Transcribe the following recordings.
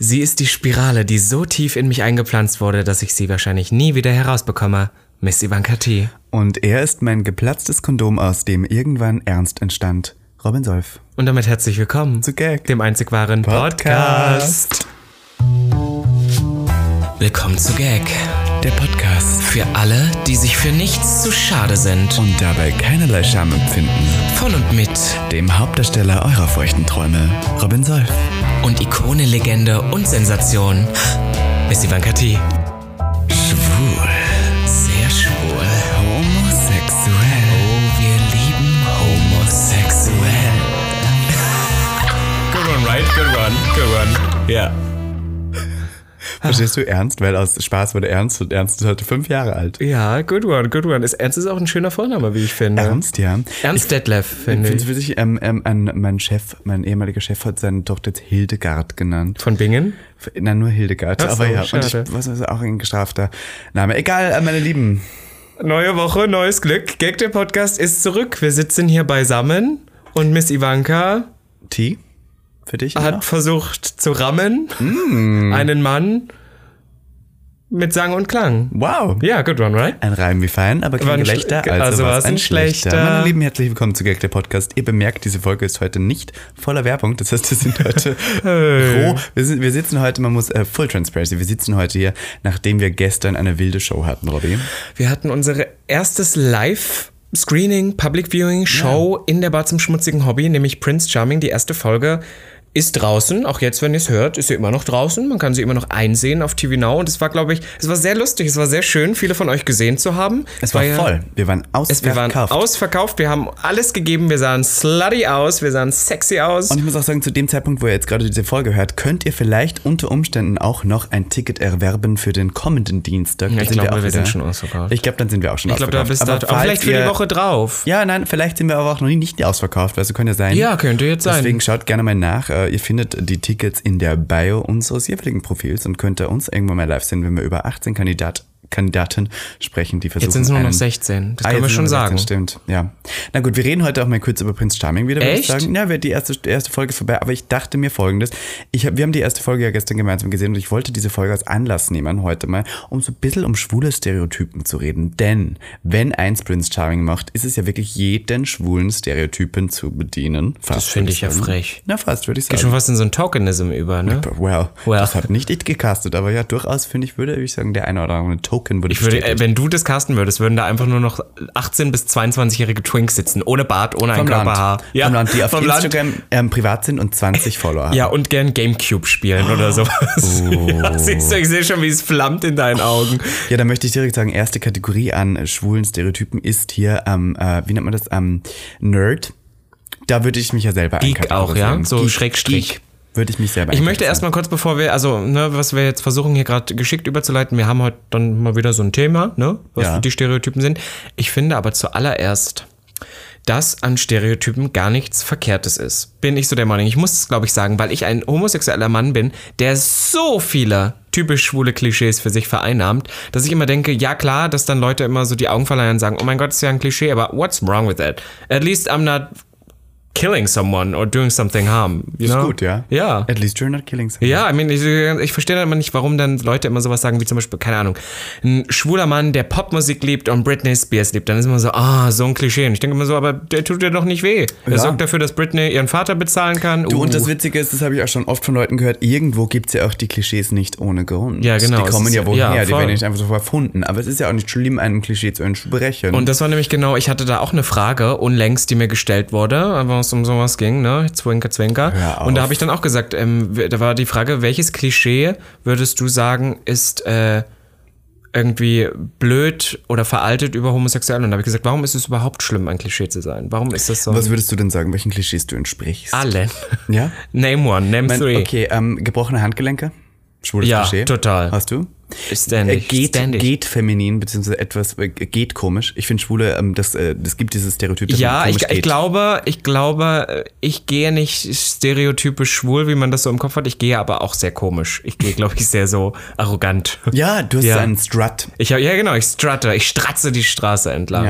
Sie ist die Spirale, die so tief in mich eingepflanzt wurde, dass ich sie wahrscheinlich nie wieder herausbekomme. Miss Ivanka T. Und er ist mein geplatztes Kondom, aus dem irgendwann Ernst entstand. Robin Solf. Und damit herzlich willkommen Zu Gag. dem einzig wahren Podcast. Podcast. Willkommen zu Gag, Der Podcast. für alle, die sich für nichts zu schade sind. Und dabei keinerlei Scham empfinden. Von und mit Dem Hauptdarsteller eurer feuchten Träume, Robin Solf. Und Ikone, Legende und Sensation. Miss Ivanka T. Schwul. Sehr schwul. Homosexuell. Oh, wir lieben homosexuell. Good one, right? Good one. Good one. Ja. Verstehst du Ernst? Weil aus Spaß wurde Ernst und Ernst ist heute fünf Jahre alt. Ja, good one, good one. Ist, Ernst ist auch ein schöner Vorname, wie ich finde. Ernst, ja. Ernst Detlef, Ich finde finde ich. es witzig, ähm, ähm, ein, mein Chef, mein ehemaliger Chef hat seine Tochter jetzt Hildegard genannt. Von Bingen? Nein, nur Hildegard. So, aber ja, und ich, schade. was ist auch ein gestrafter Name. Egal, äh, meine Lieben. Neue Woche, neues Glück. Gag der Podcast ist zurück. Wir sitzen hier beisammen und Miss Ivanka T, für dich? hat noch? versucht zu rammen. Mm. Einen Mann mit Sang und Klang. Wow. Ja, good one, right? Ein Reim wie fein, aber War kein ein Gelächter, also, also was war's ein schlechter. schlechter. Meine Lieben, herzlich willkommen zu Gag der Podcast. Ihr bemerkt, diese Folge ist heute nicht voller Werbung. Das heißt, wir sind heute roh. Wir, sind, wir sitzen heute, man muss, äh, Full Transparency, wir sitzen heute hier, nachdem wir gestern eine wilde Show hatten, Robby. Wir hatten unsere erstes Live- Screening, Public Viewing Show in der Bar zum schmutzigen Hobby, nämlich Prince Charming. Die erste Folge ist draußen. Auch jetzt, wenn ihr es hört, ist sie immer noch draußen. Man kann sie immer noch einsehen auf TV Now. Und es war, glaube ich, es war sehr lustig. Es war sehr schön, viele von euch gesehen zu haben. Es war ja- voll. Wir waren Es, wir waren ausverkauft. ausverkauft. Wir haben alles gegeben. Wir sahen slutty aus. Wir sahen sexy aus. Und ich muss auch sagen, zu dem Zeitpunkt, wo ihr jetzt gerade diese Folge hört, könnt ihr vielleicht unter Umständen auch noch ein Ticket erwerben für den kommenden Dienstag. Da ich glaube, auch wir sind schon ausverkauft. Ich glaube, dann sind wir auch schon Ich glaube, da bist du. Aber vielleicht für die Woche drauf. Ja, nein, vielleicht sind wir aber auch noch nie nicht ausverkauft, also kann ja sein. Ja, könnte jetzt sein. Deswegen schaut gerne mal nach. Äh, Ihr findet die Tickets in der Bio unseres jeweiligen Profils und könnt uns irgendwann mal live sehen, wenn wir über 18 Kandidat, Kandidaten sprechen, die versuchen. Jetzt sind es nur noch einen- 16. Das Ah, können wir schon sagen. 16, Stimmt, ja. Na gut, wir reden heute auch mal kurz über Prince Charming wieder, würde ich sagen. Ja, die erste, erste Folge ist vorbei, aber ich dachte mir folgendes. Ich hab, wir haben die erste Folge ja gestern gemeinsam gesehen und ich wollte diese Folge als Anlass nehmen heute mal, um so ein bisschen um schwule Stereotypen zu reden. Denn wenn eins Prince Charming macht, ist es ja wirklich jeden schwulen Stereotypen zu bedienen. Fast, Das finde ich ja frech. Na, fast, würde ich Geht sagen. schon fast in so ein Tokenism über, ne? Well, Well. das hat nicht ich gecastet, aber ja, durchaus finde ich, würde ich sagen, der eine oder andere Token würde Ich würde, äh, wenn du das casten würdest, würden da einfach nur noch 18- bis 22-jährige Twinks sitzen, ohne Bart, ohne ein Körperhaar. vom Land, die auf vom Land. Instagram ähm, privat sind und 20 Follower haben. Ja, und gern Gamecube spielen oder sowas. Ja, siehst du, ich sehe schon, wie es flammt in deinen Augen. Ja, da möchte ich direkt sagen, erste Kategorie an schwulen Stereotypen ist hier, ähm, äh, wie nennt man das, ähm, Nerd. Da würde ich mich ja selber Geek auch, ja? So Geek, Schrägstrich. Geek würde ich mich selber Ich möchte erstmal kurz, bevor wir, also, ne, was wir jetzt versuchen hier gerade geschickt überzuleiten, wir haben heute dann mal wieder so ein Thema, ne, was Ja. die Stereotypen sind. Ich finde aber zuallererst, dass an Stereotypen gar nichts Verkehrtes ist. Bin ich so der Meinung. Ich muss es, glaube ich, sagen, weil ich ein homosexueller Mann bin, der so viele typisch schwule Klischees für sich vereinnahmt, dass ich immer denke, ja klar, dass dann Leute immer so die Augen verleihen und sagen, oh mein Gott, ist ja ein Klischee, aber what's wrong with that? At least I'm not killing someone or doing something harm. You Ist know? gut, ja? Ja. At least you're not killing someone. Ja, I mean, ich, ich verstehe dann immer nicht, warum dann Leute immer sowas sagen, wie zum Beispiel, keine Ahnung, ein schwuler Mann, der Popmusik liebt und Britney Spears liebt. Dann ist immer so, ah, so ein Klischee. Und ich denke immer so, aber der tut dir doch nicht weh. Er Ja. sorgt dafür, dass Britney ihren Vater bezahlen kann. Du, und Uh. das Witzige ist, das habe ich auch schon oft von Leuten gehört, irgendwo gibt es ja auch die Klischees nicht ohne Grund. Ja, genau, Die kommen ja woher, ja, die voll. werden nicht einfach so erfunden. Aber es ist ja auch nicht schlimm, einem Klischee zu entsprechen. Und das war nämlich genau, ich hatte da auch eine Frage unlängst, die mir gestellt wurde, wo es um sowas ging, ne? Zwinker, zwinker. Und da habe ich dann auch gesagt, ähm, da war die Frage, welches Klischee würdest du sagen, ist äh, irgendwie blöd oder veraltet über Homosexuelle? Und da habe ich gesagt, warum ist es überhaupt schlimm, ein Klischee zu sein? Warum ist das so? Was würdest du denn sagen, welchen Klischees du entsprichst? Alle. Ja? Name one, name Mein, three. okay, ähm, gebrochene Handgelenke? Schwules Ja, Klischee? total. Hast du? Ständig, Äh, geht, ständig. geht feminin, beziehungsweise etwas, äh, geht komisch. Ich finde Schwule, ähm, das, äh, das gibt dieses Stereotyp, dass Ja, ich, ich glaube, ich glaube, äh, ich gehe nicht stereotypisch schwul, wie man das so im Kopf hat. Ich gehe aber auch sehr komisch. Ich gehe, glaube ich, sehr so arrogant. Ja, du hast Ja. einen Strut. Ich hab, ja, genau, ich strutte, ich stratze die Straße entlang.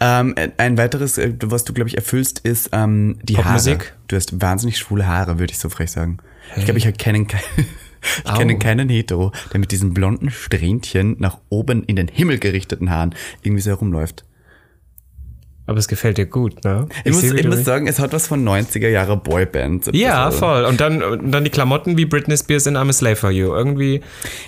Ja. Ähm, ein weiteres, was du, glaube ich, erfüllst, ist ähm, die Popmusik? Haare. Du hast wahnsinnig schwule Haare, würde ich so frech sagen. Ich glaube, ich kenne keinen. Ich kenne Au. keinen Hetero, der mit diesen blonden Strähnchen nach oben in den Himmel gerichteten Haaren irgendwie so herumläuft. Aber es gefällt dir gut, ne? Ich, muss, seh, wie ich muss sagen, es hat was von 90er Jahre Boyband. Ja, bisschen. voll. Und dann, und dann die Klamotten wie Britney Spears in I'm a Slave for You. Irgendwie.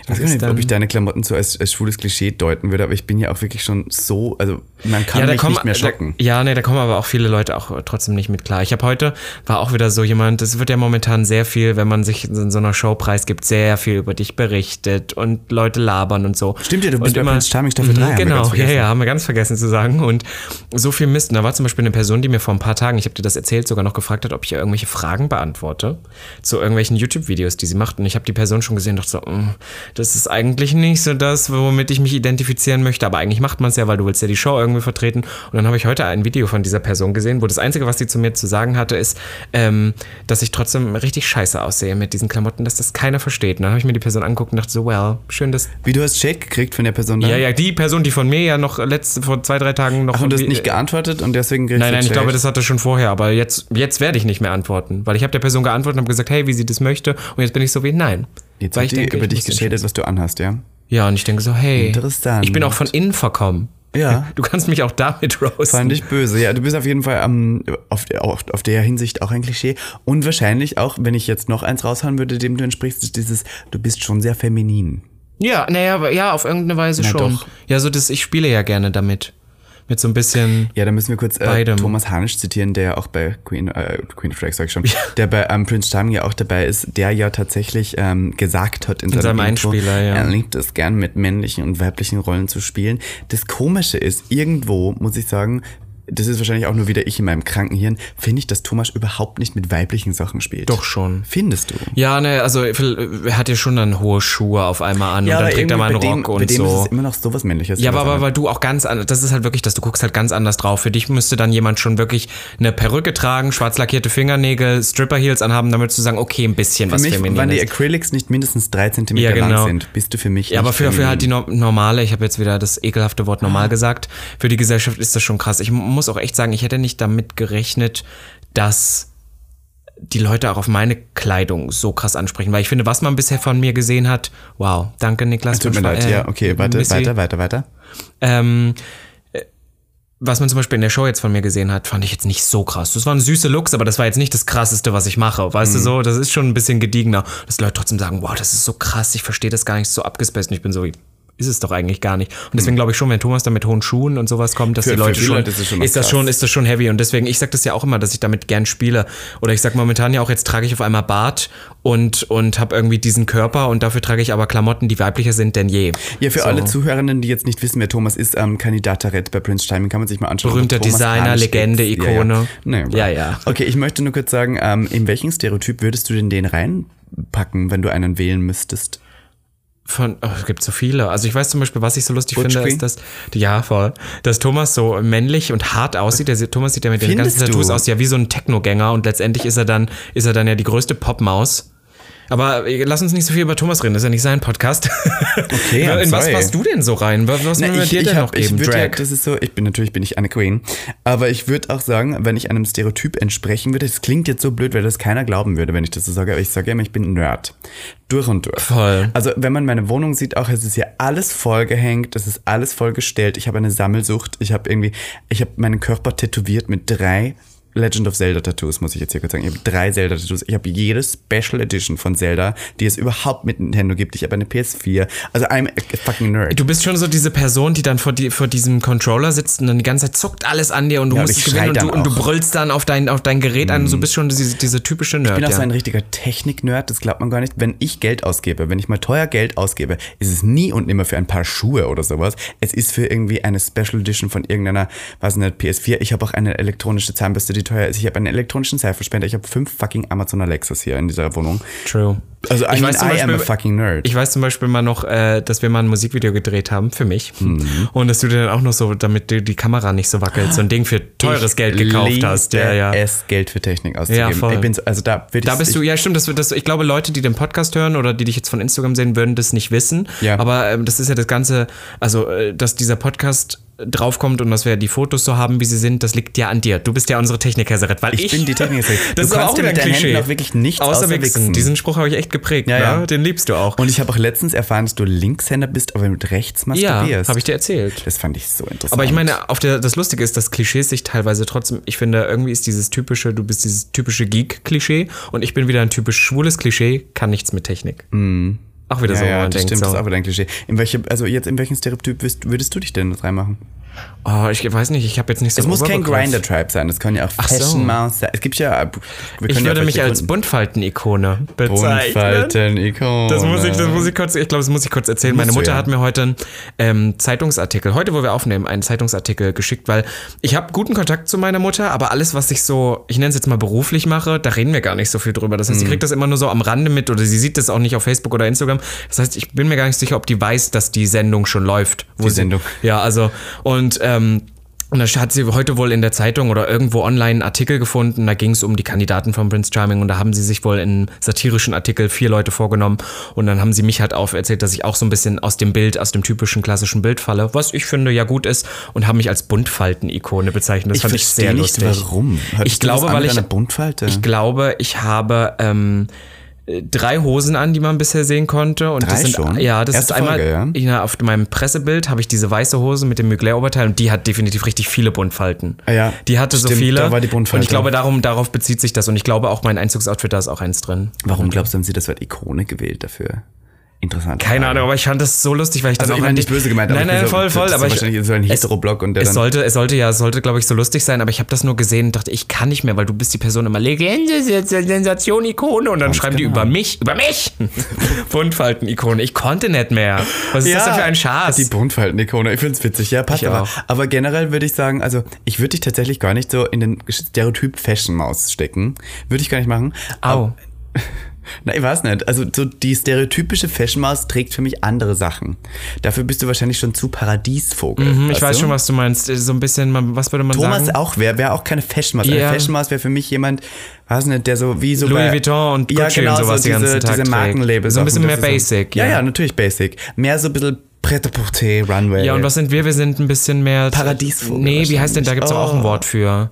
Ich weiß nicht, ob ich deine Klamotten so als, als schwules Klischee deuten würde, aber ich bin ja auch wirklich schon so, also man kann ja, mich kommen, nicht mehr schocken. Da, ja, nee, da kommen aber auch viele Leute auch trotzdem nicht mit klar. Ich habe heute, war auch wieder so jemand, es wird ja momentan sehr viel, wenn man sich in so einer Show preisgibt, sehr viel über dich berichtet und Leute labern und so. Stimmt ja, du bist und bei Prince Charming Staffel Mhm, 3, haben wir Genau, ja, ja, haben wir ganz vergessen zu sagen. Und so viel Mist. Und da war zum Beispiel eine Person, die mir vor ein paar Tagen, ich habe dir das erzählt, sogar noch gefragt hat, ob ich ihr irgendwelche Fragen beantworte zu irgendwelchen YouTube-Videos, die sie macht. Und ich habe die Person schon gesehen und dachte so, "Mm, das ist eigentlich nicht so das, womit ich mich identifizieren möchte. Aber eigentlich macht man es ja, weil du willst ja die Show irgendwie vertreten. Und dann habe ich heute ein Video von dieser Person gesehen, wo das Einzige, was sie zu mir zu sagen hatte, ist, ähm, dass ich trotzdem richtig scheiße aussehe mit diesen Klamotten, dass das keiner versteht. Und dann habe ich mir die Person angeguckt und dachte so, well, schön, dass Wie du hast Shake gekriegt von der Person da? ja, ja, die Person, die von mir ja noch letzte, vor zwei, drei Tagen noch. Ach, und du hast nicht geantwortet und deswegen Nein, nein, ich glaube, das hatte schon vorher, aber jetzt, jetzt werde ich nicht mehr antworten, weil ich habe der Person geantwortet und habe gesagt, hey, wie sie das möchte, und jetzt bin ich so wie, nein. Jetzt weil hat ich die denke, über ich dich geschädet, was du anhast, ja? Ja, und ich denke so, hey, Interessant. ich bin auch von innen verkommen. Ja. Du kannst mich auch damit roasten. Fand ich böse. Ja, du bist auf jeden Fall ähm, auf, auf, auf der Hinsicht auch ein Klischee. Und wahrscheinlich auch, wenn ich jetzt noch eins raushauen würde, dem du entsprichst, ist dieses, du bist schon sehr feminin. Ja, naja, aber ja, auf irgendeine Weise Na schon. doch. Ja, so das, ich spiele ja gerne damit. Mit so ein bisschen. Ja, da müssen wir kurz äh. Thomas Hanisch zitieren, der ja auch bei Queen, äh, Queen of Drag, sag ich schon, der bei ähm, Prince Charming ja auch dabei ist, der ja tatsächlich ähm, gesagt hat in, seinem seinem Intro, Einspieler, ja. er liebt es gern mit männlichen und weiblichen Rollen zu spielen. Das Komische ist, irgendwo, muss ich sagen, das ist wahrscheinlich auch nur wieder ich in meinem kranken Hirn, finde ich, dass Thomas überhaupt nicht mit weiblichen Sachen spielt. Doch schon. Findest du? Ja, ne, also er hat ja schon dann hohe Schuhe auf einmal an und dann trägt er mal einen bei dem, Rock bei und dem so. ist es immer noch sowas männliches. Ja, aber, aber weil du auch ganz anders, das ist halt wirklich, dass du guckst halt ganz anders drauf. Für dich müsste dann jemand schon wirklich eine Perücke tragen, schwarz lackierte Fingernägel, Stripper Heels anhaben, damit zu sagen, okay, ein bisschen für was mich, wenn die. Acrylics nicht mindestens drei Zentimeter Ja, genau. lang sind, bist du für mich Ja, aber für, für feminin. halt die no- normale, ich habe jetzt wieder das ekelhafte Wort Ah. normal gesagt, für die Gesellschaft ist das schon krass. Ich muss auch echt sagen, ich hätte nicht damit gerechnet, dass die Leute auch auf meine Kleidung so krass ansprechen, weil ich finde, was man bisher von mir gesehen hat, wow, danke Niklas. Tut mir leid, äh, ja, okay, warte, Missy. weiter, weiter, weiter. Ähm, äh, was man zum Beispiel in der Show jetzt von mir gesehen hat, fand ich jetzt nicht so krass. Das waren süße Looks, aber das war jetzt nicht das krasseste, was ich mache. Weißt Mhm. du so, das ist schon ein bisschen gediegener. Dass die Leute trotzdem sagen, wow, das ist so krass, ich verstehe das gar nicht so abgespaced. Und ich bin so, wie, ist es doch eigentlich gar nicht. Und deswegen glaube ich schon, wenn Thomas da mit hohen Schuhen und sowas kommt, dass Für- die Leute schon, Leute ist schon ist das schon, ist das schon heavy. Und deswegen, ich sag das ja auch immer, dass ich damit gern spiele. Oder ich sag momentan ja auch, jetzt trage ich auf einmal Bart und, und habe irgendwie diesen Körper und dafür trage ich aber Klamotten, die weiblicher sind denn je. Ja, für So. alle Zuhörerinnen, die jetzt nicht wissen, wer Thomas ist, ähm, Kandidatarett bei Prince Timing, kann man sich mal anschauen. Berühmter Designer, Hanisch Legende, ist. Ikone. Ja, ja. Nee, Ja, ja. Okay, ich möchte nur kurz sagen, ähm, in welchen Stereotyp würdest du denn den reinpacken, wenn du einen wählen müsstest? Von, oh, es gibt so viele. Also ich weiß zum Beispiel, was ich so lustig Butch finde, Queen? ist, dass, ja, voll, dass Thomas so männlich und hart aussieht. Der, Thomas sieht ja mit den Findest ganzen Tattoos du? aus, ja, wie so ein Technogänger und letztendlich ist er dann, ist er dann ja die größte Popmaus. Aber lass uns nicht so viel über Thomas reden, das ist ja nicht sein Podcast. Okay, In was passt du denn so rein? Was, Na, ich, dir ich denn hab, noch geben? ich würd ja, Drag. das ist so, ich bin natürlich bin ich eine Queen, aber ich würde auch sagen, wenn ich einem Stereotyp entsprechen würde, das klingt jetzt so blöd, weil das keiner glauben würde, wenn ich das so sage, aber ich sage immer, ich bin ein Nerd. Durch und durch. Voll. Also, wenn man meine Wohnung sieht, auch es ist ja alles vollgehängt, es ist alles vollgestellt. Ich habe eine Sammelsucht, ich habe irgendwie, ich habe meinen Körper tätowiert mit drei Legend of Zelda Tattoos, muss ich jetzt hier kurz sagen. Ich habe drei Zelda Tattoos. Ich habe jede Special Edition von Zelda, die es überhaupt mit Nintendo gibt. Ich habe eine PS4. Also I'm a fucking nerd. Du bist schon so diese Person, die dann vor, die, vor diesem Controller sitzt und dann die ganze Zeit zuckt alles an dir und du Ja, musst gewinnen und du, und du brüllst dann auf dein, auf dein Gerät an. Du bist schon diese, diese typische Nerd. Ich bin auch ja. so ein richtiger Technik-Nerd, das glaubt man gar nicht. Wenn ich Geld ausgebe, wenn ich mal teuer Geld ausgebe, ist es nie und nimmer für ein paar Schuhe oder sowas. Es ist für irgendwie eine Special Edition von irgendeiner, was nicht, PS4. Ich habe auch eine elektronische Zahnbürste, die teuer ist. Ich habe einen elektronischen Seifenspender. Ich habe fünf fucking Amazon Alexas hier in dieser Wohnung. True. Also Ich weiß zum I am a Beispiel- fucking nerd. Ich weiß zum Beispiel mal noch, äh, dass wir mal ein Musikvideo gedreht haben für mich. Mhm. Und dass du dir dann auch noch so, damit du die Kamera nicht so wackelt, so ein Ding für teures Ich Geld gekauft hast. Ja, ja. es, Geld für Technik auszugeben. Ja, voll. Bin so, also da Da bist du, ja stimmt, das, das, ich glaube, Leute, die den Podcast hören oder die dich jetzt von Instagram sehen, würden das nicht wissen. Ja. Aber ähm, das ist ja das Ganze, also, äh, dass dieser Podcast draufkommt und dass wir die Fotos so haben, wie sie sind, das liegt ja an dir. Du bist ja unsere Technikhäserin, weil ich, Ich bin die Technikhäserin. Das Du ist kannst auch wieder mit ein Klischee. Händen auch wirklich nichts außer, außer wichsen. wichsen. Diesen Spruch habe ich echt geprägt. Ja, ne? ja. Den liebst du auch. Und ich habe auch letztens erfahren, dass du Linkshänder bist, aber mit rechts ja, masturbierst. habe ich dir erzählt. das fand ich so interessant. Aber ich meine, auf der, das Lustige ist, dass Klischees sich teilweise trotzdem, ich finde, irgendwie ist dieses typische, du bist dieses typische Geek-Klischee und ich bin wieder ein typisch schwules Klischee, kann nichts mit Technik. Auch wieder ja, so, ja, man das denkt, stimmt, das ist so, auch wieder ein Klischee. In welche, also jetzt in welchen Stereotyp würdest, würdest du dich denn reinmachen? oh, ich weiß nicht, ich habe jetzt nicht so Es muss kein. Grinder-Tribe sein, das kann ja auch Ach so. Fashion Mouse sein. Es gibt ja. Ich können ja würde mich als. Buntfalten-Ikone bezeichnen. Buntfalten-Ikone. Das muss, ich, das muss ich kurz, ich glaube, das muss ich kurz erzählen. Musst Meine Mutter ja. hat mir heute einen ähm, Zeitungsartikel, heute, wo wir aufnehmen, einen Zeitungsartikel geschickt, weil ich habe guten Kontakt zu meiner Mutter, aber alles, was ich so, ich nenne es jetzt mal beruflich mache, da reden wir gar nicht so viel drüber. Das heißt, Mhm. sie kriegt das immer nur so am Rande mit oder sie sieht das auch nicht auf Facebook oder Instagram. Das heißt, ich bin mir gar nicht sicher, ob die weiß, dass die Sendung schon läuft. Wo Die sie, Sendung. Ja, also, und, ähm, und da hat sie heute wohl in der Zeitung oder irgendwo online einen Artikel gefunden, da ging es um die Kandidaten von Prince Charming und da haben sie sich wohl in einem satirischen Artikel vier Leute vorgenommen und dann haben sie mich halt auf erzählt, dass ich auch so ein bisschen aus dem Bild, aus dem typischen klassischen Bild falle, was ich finde ja gut ist und haben mich als Buntfalten-Ikone bezeichnet. Das Ich fand ich verstehe sehr nicht, lustig. warum. Hattest Ich glaube, weil ich, Buntfalte? ich glaube, ich habe ähm, drei Hosen an, die man bisher sehen konnte. Und Drei das sind, schon? Ja, das Erste ist einmal Folge, ja? auf meinem Pressebild habe ich diese weiße Hose mit dem Mugler-Oberteil und die hat definitiv richtig viele Buntfalten. Ah ja, Die hatte so stimmt, viele. da war die und Buntfalte. ich glaube, darum, darauf bezieht sich das. Und ich glaube auch mein Einzugsoutfit, da ist auch eins drin. Warum glaubst du, haben sie das Wort Ikone gewählt dafür? Interessant. Keine Ahnung, aber ich fand das so lustig, weil ich Also dann ich auch die- nicht böse gemeint, aber Nein, nein, so- voll, voll. Aber ich, wahrscheinlich so ein Hetero-Blog und der es sollte, es sollte ja, es sollte, glaube ich, so lustig sein, aber ich habe das nur gesehen und dachte, ich kann nicht mehr, weil du bist die Person immer Legende, Sensation, Ikone und dann schreiben die genau. über mich, über mich, Buntfalten-Ikone. Ich konnte nicht mehr. Was ist das denn für ein Schatz? Die Buntfalten-Ikone, ich find's witzig, ja, passt Ich aber. auch. Aber generell würde ich sagen, also ich würde dich tatsächlich gar nicht so in den Stereotyp Fashion-Maus stecken. Würde ich gar nicht machen. Au. Na, ich weiß nicht. Also so die stereotypische Fashion-Maus trägt für mich andere Sachen. Dafür bist du wahrscheinlich schon zu Paradiesvogel. Hm, Ich weiß du? schon, was du meinst. So ein bisschen, was würde man Thomas sagen? auch wäre, wäre auch keine Fashion-Maus. Ja. Eine Fashion-Maus wäre für mich jemand, weiß nicht, der so wie so Louis bei, Vuitton und ja, Gucci genau, und sowas so diese, ganzen Tag diese trägt. Markenlabels. So ein bisschen mehr basic, Ja, ja. ja, natürlich basic. Mehr so ein bisschen Pret-à-porter, Runway. Ja, und was sind wir? Wir sind ein bisschen mehr. Paradiesvogel Nee, wie heißt denn, da gibt es auch ein Oh. Wort für.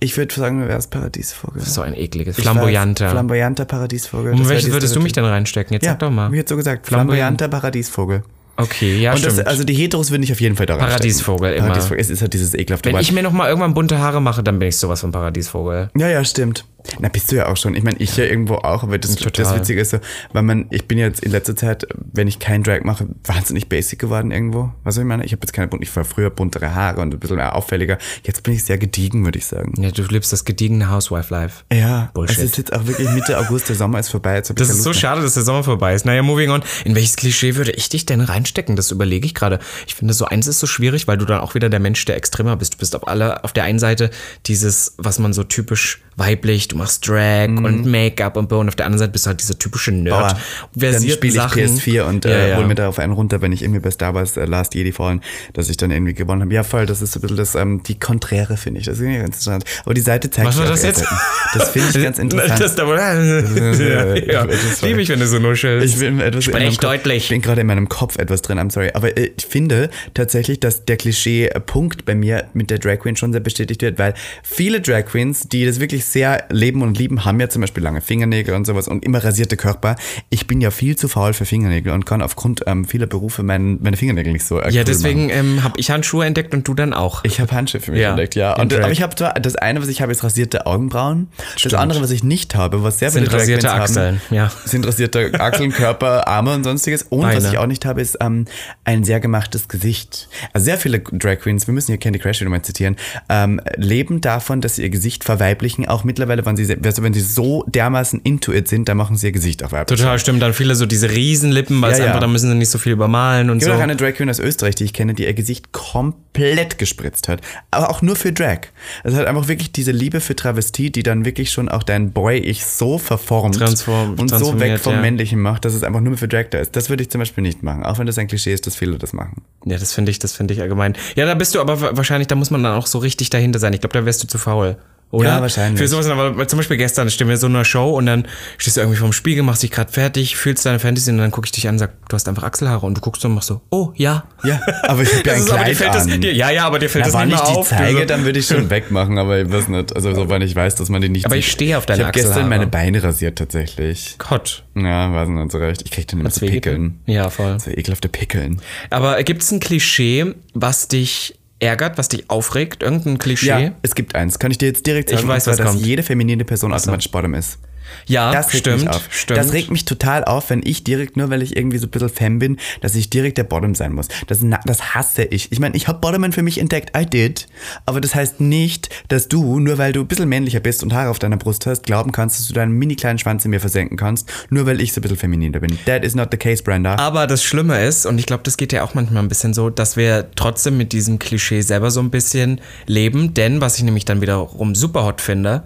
Ich würde sagen, du wärst Paradiesvogel. So ein ekliges. Flamboyanter. Flamboyanter Paradiesvogel. Und Das welches würdest du mich denn reinstecken? Jetzt Ja, sag doch mal. wie jetzt so gesagt. Flamboyant. Flamboyanter Paradiesvogel. Okay, ja, und das, stimmt. also die Heteros würden ich auf jeden Fall da. Paradiesvogel immer. Paradiesvogel. Es ist halt dieses ekelhafte Wenn Wort. ich mir noch mal irgendwann bunte Haare mache, dann bin ich sowas von Paradiesvogel. Ja, ja, stimmt. Na, bist du ja auch schon. Ich meine, ich ja irgendwo auch, aber das, Total. das Witzige ist so, weil man, ich bin jetzt in letzter Zeit, wenn ich keinen Drag mache, wahnsinnig basic geworden irgendwo. Was ich meine? Ich habe jetzt keine bunten, ich war früher buntere Haare und ein bisschen mehr auffälliger. Jetzt bin ich sehr gediegen, würde ich sagen. Ja, du lebst das gediegene Housewife-Life. Ja, Bullshit. es ist jetzt auch wirklich Mitte August, der Sommer ist vorbei. Das ist so mehr. schade, dass der Sommer vorbei ist. Naja, moving on. In welches Klischee würde ich dich denn reinstecken? Das überlege ich gerade. Ich finde, so eins ist so schwierig, weil du dann auch wieder der Mensch der Extremer bist. Du bist auf alle, auf der einen Seite dieses, was man so typisch weiblich, du machst Drag und Make-up und so, und auf der anderen Seite bist du halt dieser typische Nerd. Mhm. Bauer. Dann spiele ich Sachen. PS4 und Ja, äh, ja. hol mir darauf einen runter, wenn ich irgendwie bei Star Wars äh, Last Jedi Fallen, dass ich dann irgendwie gewonnen habe. Ja, voll, das ist so ein bisschen das, ähm, die Konträre, finde ich. Das ist irgendwie ganz interessant. Aber die Seite zeigt Was sich war das jetzt? selten. Das finde ich ganz interessant. Das da wohl, ja, ja. Das Liebe ich, wenn du so nuschelst. Ich bin etwas Sprech deutlich. Ich bin gerade in meinem Kopf etwas drin, I'm sorry. Aber äh, ich finde tatsächlich, dass der Klischee-Punkt bei mir mit der Drag Queen schon sehr bestätigt wird, weil viele Drag Queens, die das wirklich sehr leben und lieben, haben ja zum Beispiel lange Fingernägel und sowas und immer rasierte Körper. Ich bin ja viel zu faul für Fingernägel und kann aufgrund ähm, vieler Berufe mein, meine Fingernägel nicht so äh, ja, cool deswegen ähm, habe ich Handschuhe entdeckt und du dann auch. Ich habe Handschuhe für mich Ja, entdeckt, ja. Und, aber ich habe zwar, das eine, was ich habe, ist rasierte Augenbrauen. Das Stimmt. andere, was ich nicht habe, was sehr Sind rasierte Achseln, haben, ja. sind rasierte Achseln, Körper, Arme und sonstiges. Und was Beine. ich auch nicht habe, ist ähm, ein sehr gemachtes Gesicht. Also sehr viele Drag Queens, wir müssen hier Candy Crush wieder mal zitieren, ähm, leben davon, dass sie ihr Gesicht verweiblichen. Auch mittlerweile, wenn sie, also wenn sie so dermaßen into it sind, dann machen sie ihr Gesicht auch weiblich. Total stimmt. Dann viele so diese Riesenlippen, weil Ja, es ja. einfach, da müssen sie nicht so viel übermalen und Es gibt so. auch eine Drag Queen aus Österreich, die ich kenne, die ihr Gesicht komplett gespritzt hat. Aber auch nur für Drag. Es hat einfach wirklich diese Liebe für Travestie, die dann wirklich schon auch dein Boy-Ich so verformt Transform- und so weg vom ja. Männlichen macht, dass es einfach nur für Drag da ist. Das würde ich zum Beispiel nicht machen. Auch wenn das ein Klischee ist, dass viele das machen. Ja, das finde ich, das finde ich allgemein. Ja, da bist du aber wa- wahrscheinlich, da muss man dann auch so richtig dahinter sein. Ich glaube, da wärst du zu faul. Oder? Ja, wahrscheinlich. Für sowas, aber zum Beispiel gestern stehen wir so in einer Show und dann stehst du irgendwie vorm Spiegel, machst dich gerade fertig, fühlst deine Fantasy und dann gucke ich dich an und sag, du hast einfach Achselhaare und du guckst so und machst so, oh, ja. Ja, aber ich habe ja ein Das ist, aber dir Kleid fällt das, an. dir, ja, ja, aber dir fällt Na, das nicht ich mehr die auf. zeige, Du- dann würde ich schon wegmachen, aber ich weiß nicht. Also, so, wenn ich weiß, dass man die nicht Aber ich stehe auf deine Ich habe gestern Achselhaare. meine Beine rasiert, tatsächlich. Gott. Ja, weiß nicht so recht. Ich krieg dann immer so Pickeln. Ja, voll. So ekelhafte Pickeln. Aber gibt es ein Klischee, was dich ärgert, was dich aufregt? Irgendein Klischee? Ja, es gibt eins. Kann ich dir jetzt direkt sagen, Ich weiß, was dass kommt. jede feminine Person automatisch Bottom ist. Ja, Das regt stimmt. mich auf. Stimmt. Das regt mich total auf, wenn ich direkt, nur weil ich irgendwie so ein bisschen Fan bin, dass ich direkt der Bottom sein muss. Das, das hasse ich. Ich meine, ich habe Bottomen für mich entdeckt, I did. Aber das heißt nicht, dass du, nur weil du ein bisschen männlicher bist und Haare auf deiner Brust hast, glauben kannst, dass du deinen mini kleinen Schwanz in mir versenken kannst, nur weil ich so ein bisschen femininer bin. That is not the case, Brenda. Aber das Schlimme ist, und ich glaube, das geht ja auch manchmal ein bisschen so, dass wir trotzdem mit diesem Klischee selber so ein bisschen leben. Denn was ich nämlich dann wiederum super hot finde,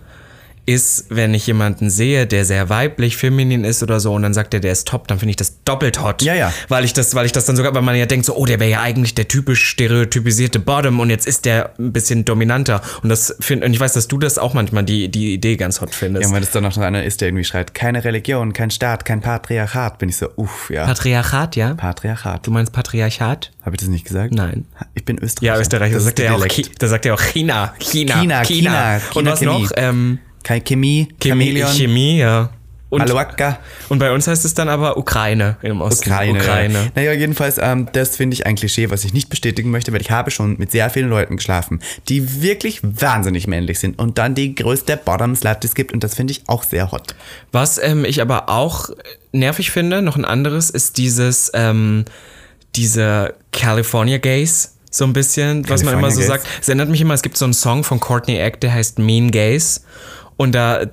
ist, wenn ich jemanden sehe, der sehr weiblich, feminin ist oder so, und dann sagt er, der ist top, dann finde ich das doppelt hot. Ja, ja. Weil ich das, weil ich das dann sogar, weil man ja denkt, so, oh, der wäre ja eigentlich der typisch stereotypisierte Bottom und jetzt ist der ein bisschen dominanter. Und das find, und ich weiß, dass du das auch manchmal die, die Idee ganz hot findest. Ja, weil das dann noch einer ist, der irgendwie schreit, keine Religion, kein Staat, kein Patriarchat, bin ich so, uff, ja. Patriarchat, ja? Patriarchat. Du meinst Patriarchat? Habe ich das nicht gesagt? Nein. Ich bin Österreicher. Ja, Österreich, da sagt er der auch, da sagt er auch China, China, China, China, Und China, was Chemie. noch? Ähm, Kein Chemie, Chemie, Chameleon, Chemie, ja. Und, Malawaka. und bei uns heißt es dann aber Ukraine im Osten. Ukraine. Ukraine. Ja. Naja, jedenfalls, ähm, das finde ich ein Klischee, was ich nicht bestätigen möchte, weil ich habe schon mit sehr vielen Leuten geschlafen, die wirklich wahnsinnig männlich sind und dann die größte Bottom-Slut, die es gibt und das finde ich auch sehr hot. Was ähm, ich aber auch nervig finde, noch ein anderes, ist dieses, ähm, diese California Gays. So ein bisschen, was man immer so Gays. sagt. Es erinnert mich immer, es gibt so einen Song von Courtney Act, der heißt Mean Gays. Und da, äh,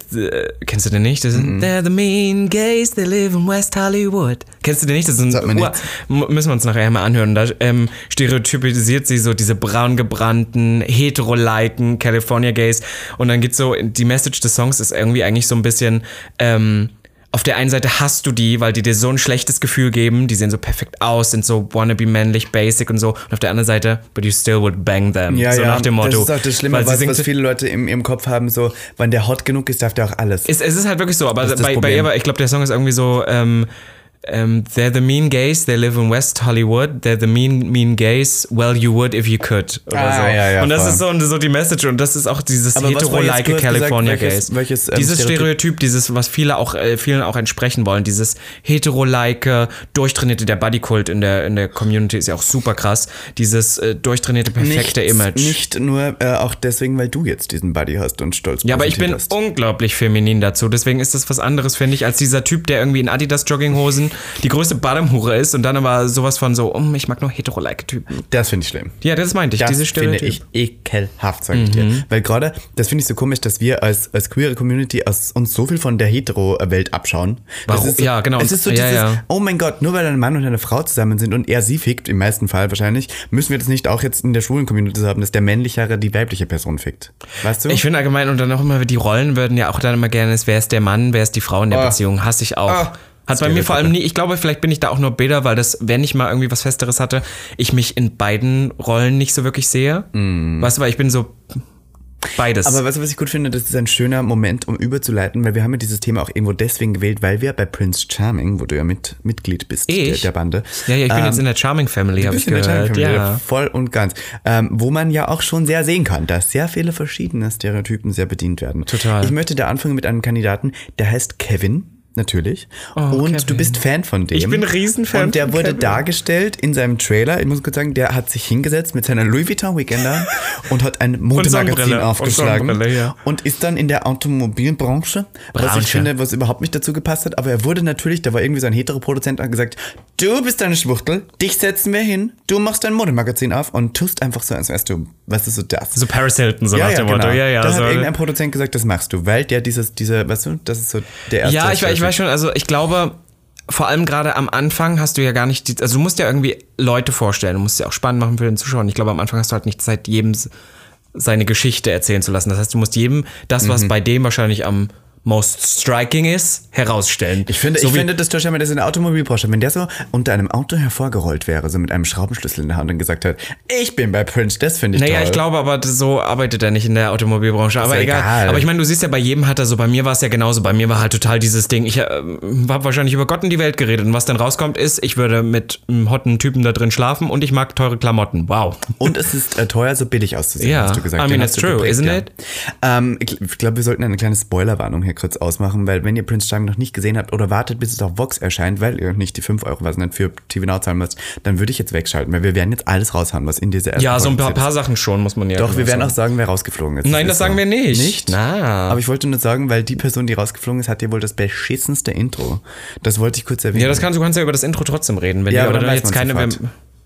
kennst du den nicht? Das sind, They're the mean gays, they live in West Hollywood. Kennst du den nicht? Das mir Ur- müssen wir uns nachher mal anhören. Da ähm, stereotypisiert sie so diese braun gebrannten, hetero-liken California Gays. Und dann geht so, die Message des Songs ist irgendwie eigentlich so ein bisschen, ähm, auf der einen Seite hast du die, weil die dir so ein schlechtes Gefühl geben, die sehen so perfekt aus, sind so wannabe männlich, basic und so. Und auf der anderen Seite, but you still would bang them. so nach dem Motto. das ist auch das Schlimme, Weil was, was viele Leute im, im Kopf haben, so, wenn der hot genug ist, darf der auch alles. Es, es ist halt wirklich so, aber ist bei, bei ihr, war- ich glaube, der Song ist irgendwie so, ähm, ähm, they're the mean gays, they live in West Hollywood, they're the mean, mean gays, well, you would if you could. Oder Ah, so. ja, ja, und das voll. ist so, so die Message und das ist auch dieses hetero-like hast gesagt, California welches- Gays. welches, ähm, dieses Stereotyp- Stereotyp, dieses, was viele auch, äh, vielen auch entsprechen wollen, dieses hetero-like, durchtrainierte, der Bodykult in der, in der Community ist ja auch super krass, dieses äh, durchtrainierte, perfekte Nichts- Image. Nicht nur äh, auch deswegen, weil du jetzt diesen Buddy hast und stolz Ja, aber ich bin hast. unglaublich feminin dazu. Deswegen ist das was anderes, finde ich, als dieser Typ, der irgendwie in Adidas Jogginghosen die größte Bottomhure ist und dann aber sowas von so, um, ich mag nur hetero-like Typen. Das finde ich schlimm. Ja, das meinte ich, Das diese finde Stereotyp. ich ekelhaft, sage ich dir. Weil gerade, das finde ich so komisch, dass wir als, als queere Community aus, uns so viel von der Hetero-Welt abschauen. Warum? ist so, Ja, genau. Es ist so dieses, ja. oh mein Gott, nur weil ein Mann und eine Frau zusammen sind und er sie fickt, im meisten Fall wahrscheinlich, müssen wir das nicht auch jetzt in der schwulen Community haben, dass der männlichere die weibliche Person fickt. Weißt du? Ich finde allgemein, und dann auch immer, die Rollen würden ja auch dann immer gerne, wer ist der Mann, wer ist die Frau in der Ah. Beziehung, hasse ich auch. Ah. Hat bei mir vor allem nie, ich glaube, vielleicht bin ich da auch nur bitter, weil das, wenn ich mal irgendwie was Festeres hatte, ich mich in beiden Rollen nicht so wirklich sehe. Weißt du, weil ich bin so beides. Mm. Aber weißt du, was ich gut finde? Das ist ein schöner Moment, um überzuleiten, weil wir haben ja dieses Thema auch irgendwo deswegen gewählt, weil wir bei Prince Charming, wo du ja mit, Mitglied bist der, der Bande. ja, ja, ich bin ähm, jetzt in der Charming Family, habe ich bisschen in der gehört. Time Family, Ja. Voll und ganz. Ähm, wo man ja auch schon sehr sehen kann, dass sehr viele verschiedene Stereotypen sehr bedient werden. Total. Ich möchte da anfangen mit einem Kandidaten, der heißt Kevin. Natürlich. und Oh, Kevin. du bist Fan von dem. Ich bin Riesenfan Und der wurde Kevin. dargestellt in seinem Trailer. Ich muss kurz sagen, der hat sich hingesetzt mit seiner Louis Vuitton Weekender und hat ein. Und aufgeschlagen. Sonnenbrille, ja. Und ist dann in der Automobilbranche, was Branche. ich finde, was überhaupt nicht dazu gepasst hat. Aber er wurde natürlich, da war irgendwie so ein Heteroproduzent und gesagt, du bist eine Schwuchtel, dich setzen wir hin, du machst dein Modemagazin auf und tust einfach so, als wärst du, was ist so das? So Paris Hilton, so nach dem Motto. Ja, ja, da so. hat irgendein Produzent gesagt, das machst du, weil der dieses, diese, weißt du, das ist so der erste. Ja, ich, ich weiß schon, also ich glaube, vor allem gerade am Anfang hast du ja gar nicht, die, also du musst ja irgendwie Leute vorstellen, du musst es ja auch spannend machen für den Zuschauer. Und ich glaube, am Anfang hast du halt nicht Zeit, jedem seine Geschichte erzählen zu lassen. Das heißt, du musst jedem das, was Mhm. bei dem wahrscheinlich am most striking ist, herausstellen. Ich finde, so ich finde das Josh Hammer, das in der Automobilbranche, wenn der so unter einem Auto hervorgerollt wäre, so mit einem Schraubenschlüssel in der Hand und gesagt hat, ich bin bei Prince, das finde ich Naja, toll. ich glaube aber, so arbeitet er nicht in der Automobilbranche. Aber ja egal. egal. Aber ich meine, du siehst ja, bei jedem hat er so, bei mir war es ja genauso. Bei mir war halt total dieses Ding. Ich äh, habe wahrscheinlich über Gott und die Welt geredet. Und was dann rauskommt, ist, ich würde mit einem hotten Typen da drin schlafen und ich mag teure Klamotten. Wow. Und es ist äh, teuer, so billig auszusehen, Ja, hast du gesagt. I Den mean, hast it's true, geprägt, isn't ja. it? Ähm, ich ich glaube, wir sollten eine kleine Spoilerwarnung hier kurz ausmachen, weil wenn ihr Prince Charming noch nicht gesehen habt oder wartet, bis es auf Vox erscheint, weil ihr nicht die 5 Euro, was nicht für TV Now zahlen müsst, dann würde ich jetzt wegschalten, weil wir werden jetzt alles raushauen, was in dieser ersten Ja, so ein paar, paar Sachen schon, muss man ja. Doch, wir werden auch sagen. wer rausgeflogen ist. Nein, das ist sagen so. wir nicht. Nicht? Na. Aber ich wollte nur sagen, weil die Person, die rausgeflogen ist, hat ja wohl das beschissenste Intro. Das wollte ich kurz erwähnen. Ja, das kannst du kannst ja über das Intro trotzdem reden. Wenn Ja, aber dann weiß jetzt keine.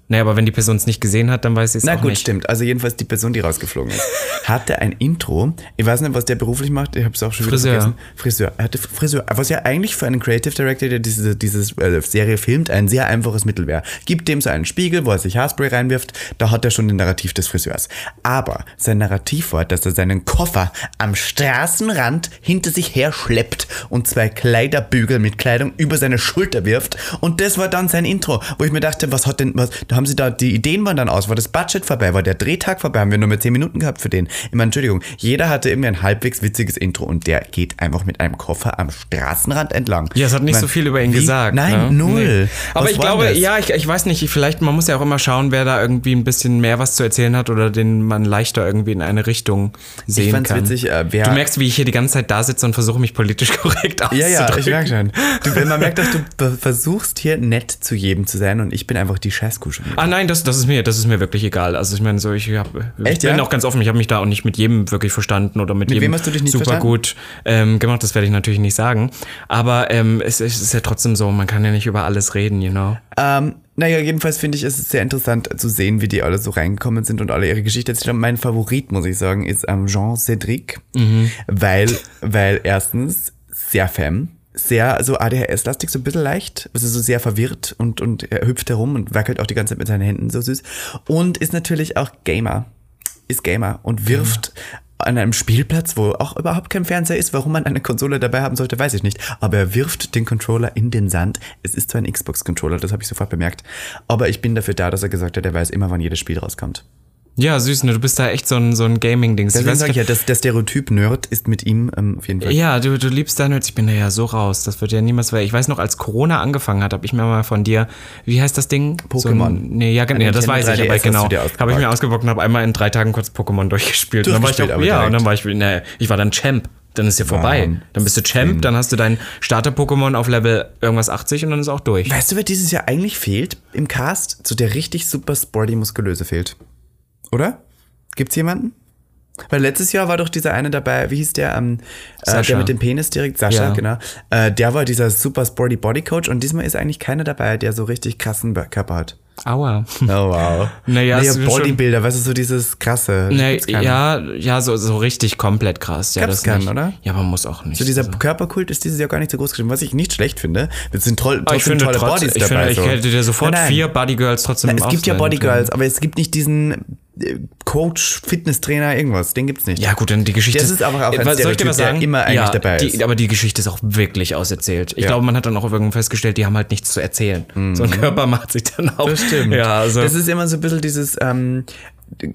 naja, aber wenn die Person es nicht gesehen hat, dann weiß sie es Na auch gut, nicht. stimmt. Also jedenfalls die Person, die rausgeflogen ist, hatte ein Intro. Ich weiß nicht, was der beruflich macht. Ich habe es auch schon wieder Friseur. vergessen. Friseur. Er hatte Friseur. Was ja eigentlich für einen Creative Director, der diese dieses, äh, Serie filmt, ein sehr einfaches Mittel wäre. Gibt dem so einen Spiegel, wo er sich Haarspray reinwirft. Da hat er schon den Narrativ des Friseurs. Aber sein Narrativ war, dass er seinen Koffer am Straßenrand hinter sich her schleppt und zwei Kleiderbügel mit Kleidung über seine Schulter wirft. Und das war dann sein Intro, wo ich mir dachte, was hat denn, was, da haben sie da, die Ideen waren dann aus, war das Budget vorbei, war der Drehtag vorbei, haben wir nur mehr 10 Minuten gehabt für den. Ich meine, Entschuldigung, jeder hatte irgendwie ein halbwegs witziges Intro und der geht einfach mit einem Koffer am Straßenrand entlang. Ja, es hat nicht Ich so mein, viel über ihn wie? gesagt. Nein, ne? null. Nee. Aber Was ich glaube, das? ja, ich, ich weiß nicht, vielleicht, man muss ja auch immer schauen, wer da irgendwie ein bisschen mehr was zu erzählen hat oder den man leichter irgendwie in eine Richtung sehen fand's kann. witzig, äh, du merkst, wie ich hier die ganze Zeit da sitze und versuche, mich politisch korrekt Ja, ja, ich auszudrücken. merke schon. Du, man merkt, dass du versuchst hier nett zu jedem zu sein und ich bin einfach die wieder. Ah nein, das, das ist mir, das ist mir wirklich egal. Also ich meine, so ich, hab, Echt, ich bin ja? auch ganz offen. Ich habe mich da auch nicht mit jedem wirklich verstanden oder mit, Mit jedem wem hast du dich nicht super verstanden? gut ähm, gemacht. Das werde ich natürlich nicht sagen. Aber ähm, es, es ist ja trotzdem so, man kann ja nicht über alles reden, you know. Ähm, naja, jedenfalls finde ich es sehr interessant zu sehen, wie die alle so reingekommen sind und alle ihre Geschichte erzählt haben. Mein Favorit, muss ich sagen, ist ähm, Jean Cédric, weil, weil erstens sehr femme, sehr so ADHS-lastig, so ein bisschen leicht, also so sehr verwirrt und, und er hüpft herum und wackelt auch die ganze Zeit mit seinen Händen so süß. Und ist natürlich auch Gamer, ist Gamer und wirft an einem Spielplatz, wo auch überhaupt kein Fernseher ist, warum man eine Konsole dabei haben sollte, weiß ich nicht. Aber er wirft den Controller in den Sand. Es ist zwar ein Xbox-Controller, das habe ich sofort bemerkt. Aber ich bin dafür da, dass er gesagt hat, er weiß immer, wann jedes Spiel rauskommt. Ja, süß, ne? Du bist da echt so ein, so ein Gaming-Dings. Ich Deswegen sage ich ja, das, der Stereotyp-Nerd ist mit ihm ähm, auf jeden Fall. Ja, du, du liebst da Nerds. Ich bin da ja so raus. Das wird ja niemals weil Ich weiß noch, als Corona angefangen hat, habe ich mir mal von dir, wie heißt das Ding? So Pokémon. ein, nee, ja, genau, Ein ja, das weiß ich, aber 3DS hast genau. Habe ich mir ausgebockt und habe einmal in drei Tagen kurz Pokémon durchgespielt. Und dann war ich auch, ja, und dann war ich, nee, ich war dann Champ. Dann ist ja vorbei. Wahnsinn. Dann bist du Champ, dann hast du dein Starter-Pokémon auf Level irgendwas 80 und dann ist auch durch. Weißt du, wer dieses Jahr eigentlich fehlt im Cast? So der richtig super sporty Muskulöse fehlt. Oder? Gibt's jemanden? Weil letztes Jahr war doch dieser eine dabei, wie hieß der, ähm, äh, der mit dem Penis direkt, Sascha, Ja. genau. Äh, der war dieser super sporty Bodycoach und diesmal ist eigentlich keiner dabei, der so richtig krassen Körper hat. Aua. Oh wow. Naja, es ist schon- Bodybuilder, weißt du, so dieses krasse. Keinen. ja, ja, so, so richtig komplett krass. Ja, Gab's das nicht. oder? Ja, man muss auch nicht. So dieser Also- Körperkult ist dieses Jahr gar nicht so groß geschrieben, was ich nicht schlecht finde. Es sind toll, Aber ich finde tolle trotzdem, Bodies ich, dabei. finde, ich so. hätte dir sofort Nein, nein. vier Bodygirls trotzdem Na, es gibt ja Bodygirls, aber es gibt nicht diesen Coach, Fitnesstrainer, irgendwas. Den gibt's nicht. Ja, gut, dann die Geschichte. Das ist aber auch ein soll ich dir was sagen? immer eigentlich ja, dabei die, ist. Aber die Geschichte ist auch wirklich auserzählt. Ich Ja. glaube, man hat dann auch irgendwann festgestellt, die haben halt nichts zu erzählen. So ein Körper macht sich dann auch. Mhm. Das stimmt. Ja, also. Das ist immer so ein bisschen dieses, ähm,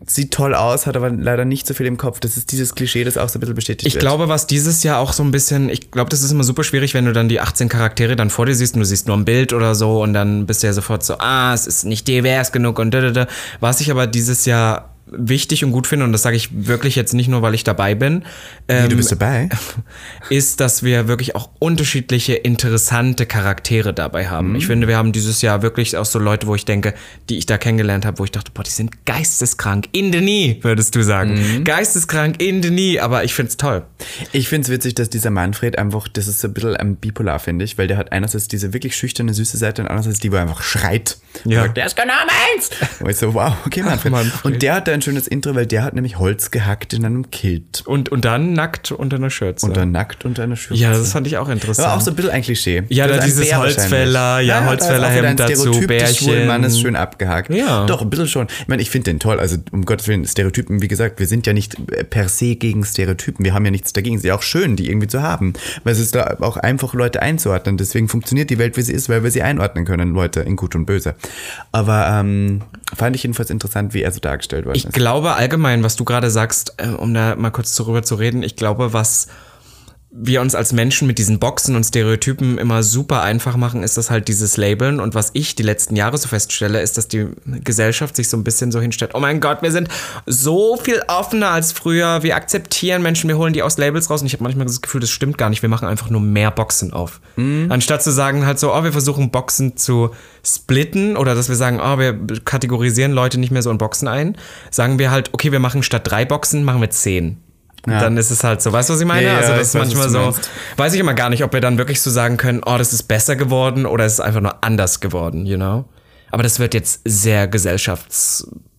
sieht toll aus, hat aber leider nicht so viel im Kopf. Das ist dieses Klischee, das auch so ein bisschen bestätigt ich wird. glaube, was dieses Jahr auch so ein bisschen, ich glaube, das ist immer super schwierig, wenn du dann die 18 Charaktere dann vor dir siehst und du siehst nur ein Bild oder so und dann bist du ja sofort so, ah, es ist nicht divers genug und da, da, da. Was ich aber dieses Jahr wichtig und gut finde, und das sage ich wirklich jetzt nicht nur, weil ich dabei bin, ähm, du bist dabei. ist, dass wir wirklich auch unterschiedliche, interessante Charaktere dabei haben. Mhm. Ich finde, wir haben dieses Jahr wirklich auch so Leute, wo ich denke, die ich da kennengelernt habe, wo ich dachte, boah, die sind geisteskrank in the knee, würdest du sagen. Mhm. Geisteskrank in the knee, aber ich find's toll. Ich finde es witzig, dass dieser Manfred einfach, das ist so ein bisschen ähm, bipolar, finde ich, weil der hat einerseits diese wirklich schüchterne, süße Seite und andererseits die, wo er einfach schreit. Ja. Und sagt, der ist genau meins! Und ich so, wow, okay, Manfred. Manfred. Und der hat dann ein schönes Intro, weil der hat nämlich Holz gehackt in einem Kilt. Und, und dann nackt unter einer Schürze. Und dann nackt unter einer Schürze. ja, das fand ich auch interessant. Aber auch so ein bisschen ein Klischee. Ja, da ist dieses Holzfäller, ja, da ist Holzfällerhemd ein dazu, Bärchen. schwulen Mannes schön abgehakt. Ja. Doch, ein bisschen schon. Ich meine, ich finde den toll. Also, um Gottes Willen, Stereotypen, wie gesagt, wir sind ja nicht äh, per se gegen Stereotypen. Wir haben ja nichts dagegen. Es ist ja auch schön, die irgendwie zu haben. Weil es ist da auch einfach, Leute einzuordnen. Deswegen funktioniert die Welt, wie sie ist, weil wir sie einordnen können, Leute, in gut und böse. Aber ähm, fand ich jedenfalls interessant, wie er so dargestellt worden Ich ist. glaube allgemein, was du gerade sagst, äh, um da mal kurz darüber zu reden, ich glaube, was wir uns als Menschen mit diesen Boxen und Stereotypen immer super einfach machen, ist das halt dieses Labeln. Und was ich die letzten Jahre so feststelle, ist, dass die Gesellschaft sich so ein bisschen so hinstellt, oh mein Gott, wir sind so viel offener als früher, wir akzeptieren Menschen, wir holen die aus Labels raus. Und ich habe manchmal das Gefühl, das stimmt gar nicht, wir machen einfach nur mehr Boxen auf. Anstatt zu sagen halt so, oh, wir versuchen Boxen zu splitten oder dass wir sagen, oh, wir kategorisieren Leute nicht mehr so in Boxen ein, sagen wir halt, okay, wir machen statt drei Boxen, machen wir zehn. Und Ja. dann ist es halt so, weißt du, was ich meine? Ja, also das ist manchmal so, meinst. weiß ich immer gar nicht, ob wir dann wirklich so sagen können, oh, das ist besser geworden oder es ist einfach nur anders geworden, you know? Aber das wird jetzt sehr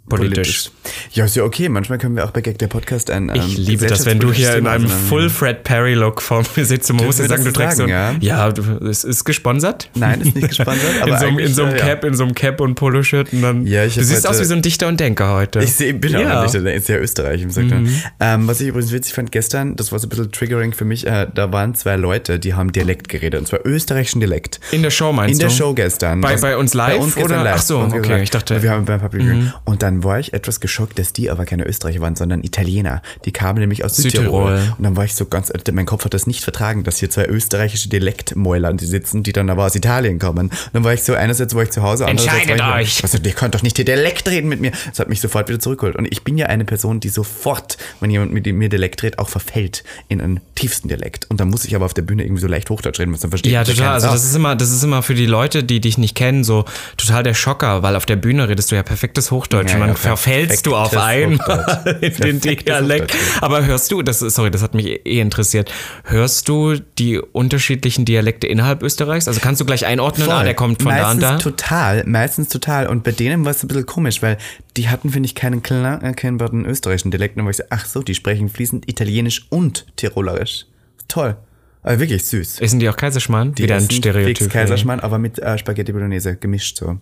gesellschaftspolitisch. Ja, ist ja okay. Manchmal können wir auch bei Gag der Podcast ein. Ähm, Ich liebe das, wenn du hier in einem Full Fred Perry Look vor mir sitzt und man muss dir sagen, du trägst so ein, ja, du, es ist gesponsert. Nein, ist nicht gesponsert, aber in so, einem- in so einem ja. Cap, in so einem Cap und Poloshirt und dann. Ja, ich du siehst heute- aus wie so ein Dichter und Denker heute. Ich seh, bin auch Ja. nicht, der ist ja Österreich im Sektor. Ähm, was ich übrigens witzig fand gestern, das war so ein bisschen triggering für mich, äh, da waren zwei Leute, die haben Dialekt geredet, und zwar österreichischen Dialekt. In der Show meinst In du? der Show gestern. Bei- bei uns live, Bei uns oder? live. Ach so, okay, ich dachte- Mhm. Wir haben beim Public Viewing. Und dann war ich etwas geschockt, dass die aber keine Österreicher waren, sondern Italiener. Die kamen nämlich aus Südtirol. Südtirol. Und dann war ich so ganz, mein Kopf hat das nicht vertragen, dass hier zwei österreichische Dialektmäuler sitzen, die dann aber aus Italien kommen. Und dann war ich so, einerseits war ich zu Hause, andererseits Entscheidet war ich, euch. Also, ihr könnt doch nicht hier Dialekt reden mit mir. Das hat mich sofort wieder zurückgeholt. Und ich bin ja eine Person, die sofort, wenn jemand mit mir Dialekt redet, auch verfällt in einen tiefsten Dialekt. Und dann muss ich aber auf der Bühne irgendwie so leicht Hochdeutsch reden, was dann versteht Ja, total. Also das ist immer, das ist immer für die Leute, die dich nicht kennen, so total der Schocker, weil auf der Bühne redest du ja perfektes Hochdeutsch Ja, dann verfällst du auf einmal in den Dialekt. Aber hörst du, das ist, sorry, das hat mich eh interessiert, hörst du die unterschiedlichen Dialekte innerhalb Österreichs? Also kannst du gleich einordnen, ah, der kommt von meistens da und da? total, meistens total. Und bei denen war es ein bisschen komisch, weil die hatten, finde ich, keinen klar erkennbaren österreichischen Dialekt. Und war ich so, ach so, die sprechen fließend Italienisch und Tirolerisch. Toll. Aber wirklich süß. Essen die auch Kaiserschmarrn? Wieder ein Stereotyp. Fix Kaiserschmarrn, aber mit äh, Spaghetti Bolognese gemischt so.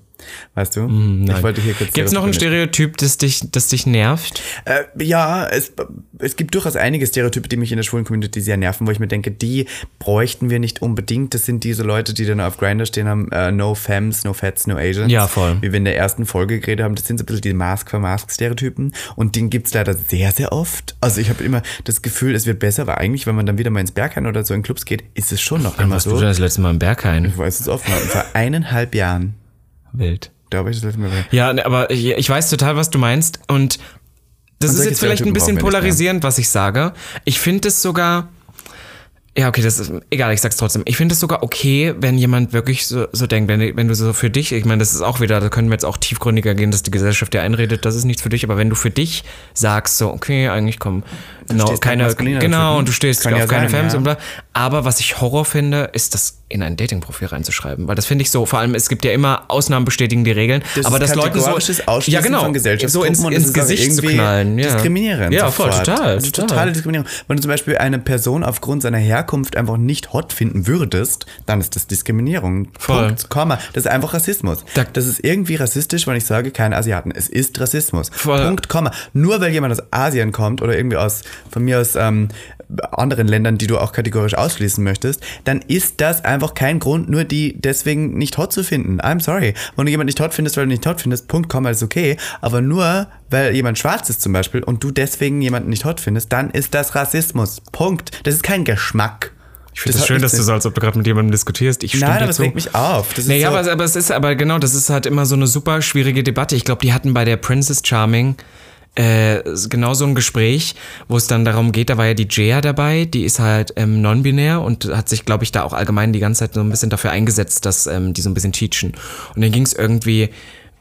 Weißt du? ich wollte hier kurz Gibt es noch ein Stereotyp, das dich, das dich nervt? Äh, ja, es, es gibt durchaus einige Stereotype, die mich in der schwulen Community sehr nerven, wo ich mir denke, die bräuchten wir nicht unbedingt. Das sind diese Leute, die dann auf Grindr stehen haben, äh, no Femmes, no Fats, no Asians. Ja, voll. Wie wir in der ersten Folge geredet haben. Das sind so ein bisschen die Mask for Mask Stereotypen. Und den gibt's leider sehr, sehr oft. Also ich habe immer das Gefühl, es wird besser, aber eigentlich, wenn man dann wieder mal ins Berghain oder so in Clubs geht, ist es schon noch immer Warst du so. denn das letzte Mal im Berghain? Ich weiß es oft mal. Vor eineinhalb Jahren, Wild. da habe ich das letzte Mal. Ja, ne, aber ich, weiß total, was du meinst. Und das Und ist jetzt vielleicht ein bisschen polarisierend, was ich sage. Ich finde es sogar. Ja, okay, das ist egal, ich sag's trotzdem. Ich finde es sogar okay, wenn jemand wirklich so, so denkt, wenn, wenn du so für dich, ich meine, das ist auch wieder, da können wir jetzt auch tiefgründiger gehen, dass die Gesellschaft dir einredet, das ist nichts für dich, aber wenn du für dich sagst, so, okay, eigentlich komm, genau, auf keine, genau, Typen. und du stehst Kann auf ja keine sein, Femmes ja. und bla. Aber was ich Horror finde, ist das in ein Datingprofil reinzuschreiben, weil das finde ich so, vor allem, es gibt ja immer Ausnahmen bestätigen die Regeln, Das aber das Leuten so, ja genau, so ins, ins Gesicht zu knallen, ja. Diskriminierend. Ja, voll, sofort. total, total. totale Diskriminierung. Wenn du zum Beispiel eine Person aufgrund seiner Herkunft einfach nicht hot finden würdest, dann ist das Diskriminierung. Voll. Punkt, Komma. Das ist einfach Rassismus. Da- das ist irgendwie rassistisch, wenn ich sage, keine Asiaten. Es ist Rassismus. Voll. Punkt, Komma. Nur weil jemand aus Asien kommt oder irgendwie aus, von mir aus, ähm, anderen Ländern, die du auch kategorisch ausschließen möchtest, dann ist das einfach kein Grund, nur die deswegen nicht hot zu finden. I'm sorry. Wenn du jemanden nicht hot findest, weil du nicht hot findest, Punkt, Komma, ist okay. Aber nur, weil jemand schwarz ist zum Beispiel und du deswegen jemanden nicht hot findest, dann ist das Rassismus. Punkt. Das ist kein Geschmack. Ich finde es hat schön, dass du so, als ob du gerade mit jemandem diskutierst. Ich stimme Nein, aber es zu. regt mich auf. Das Naja, so, aber, aber es ist aber genau, das ist halt immer so eine super schwierige Debatte. Ich glaube, die hatten bei der Princess Charming äh, genau so ein Gespräch, wo es dann darum geht, da war ja die Jaya dabei, die ist halt ähm, non-binär und hat sich, glaube ich, da auch allgemein die ganze Zeit so ein bisschen dafür eingesetzt, dass ähm, die so ein bisschen teachen. Und dann ging es irgendwie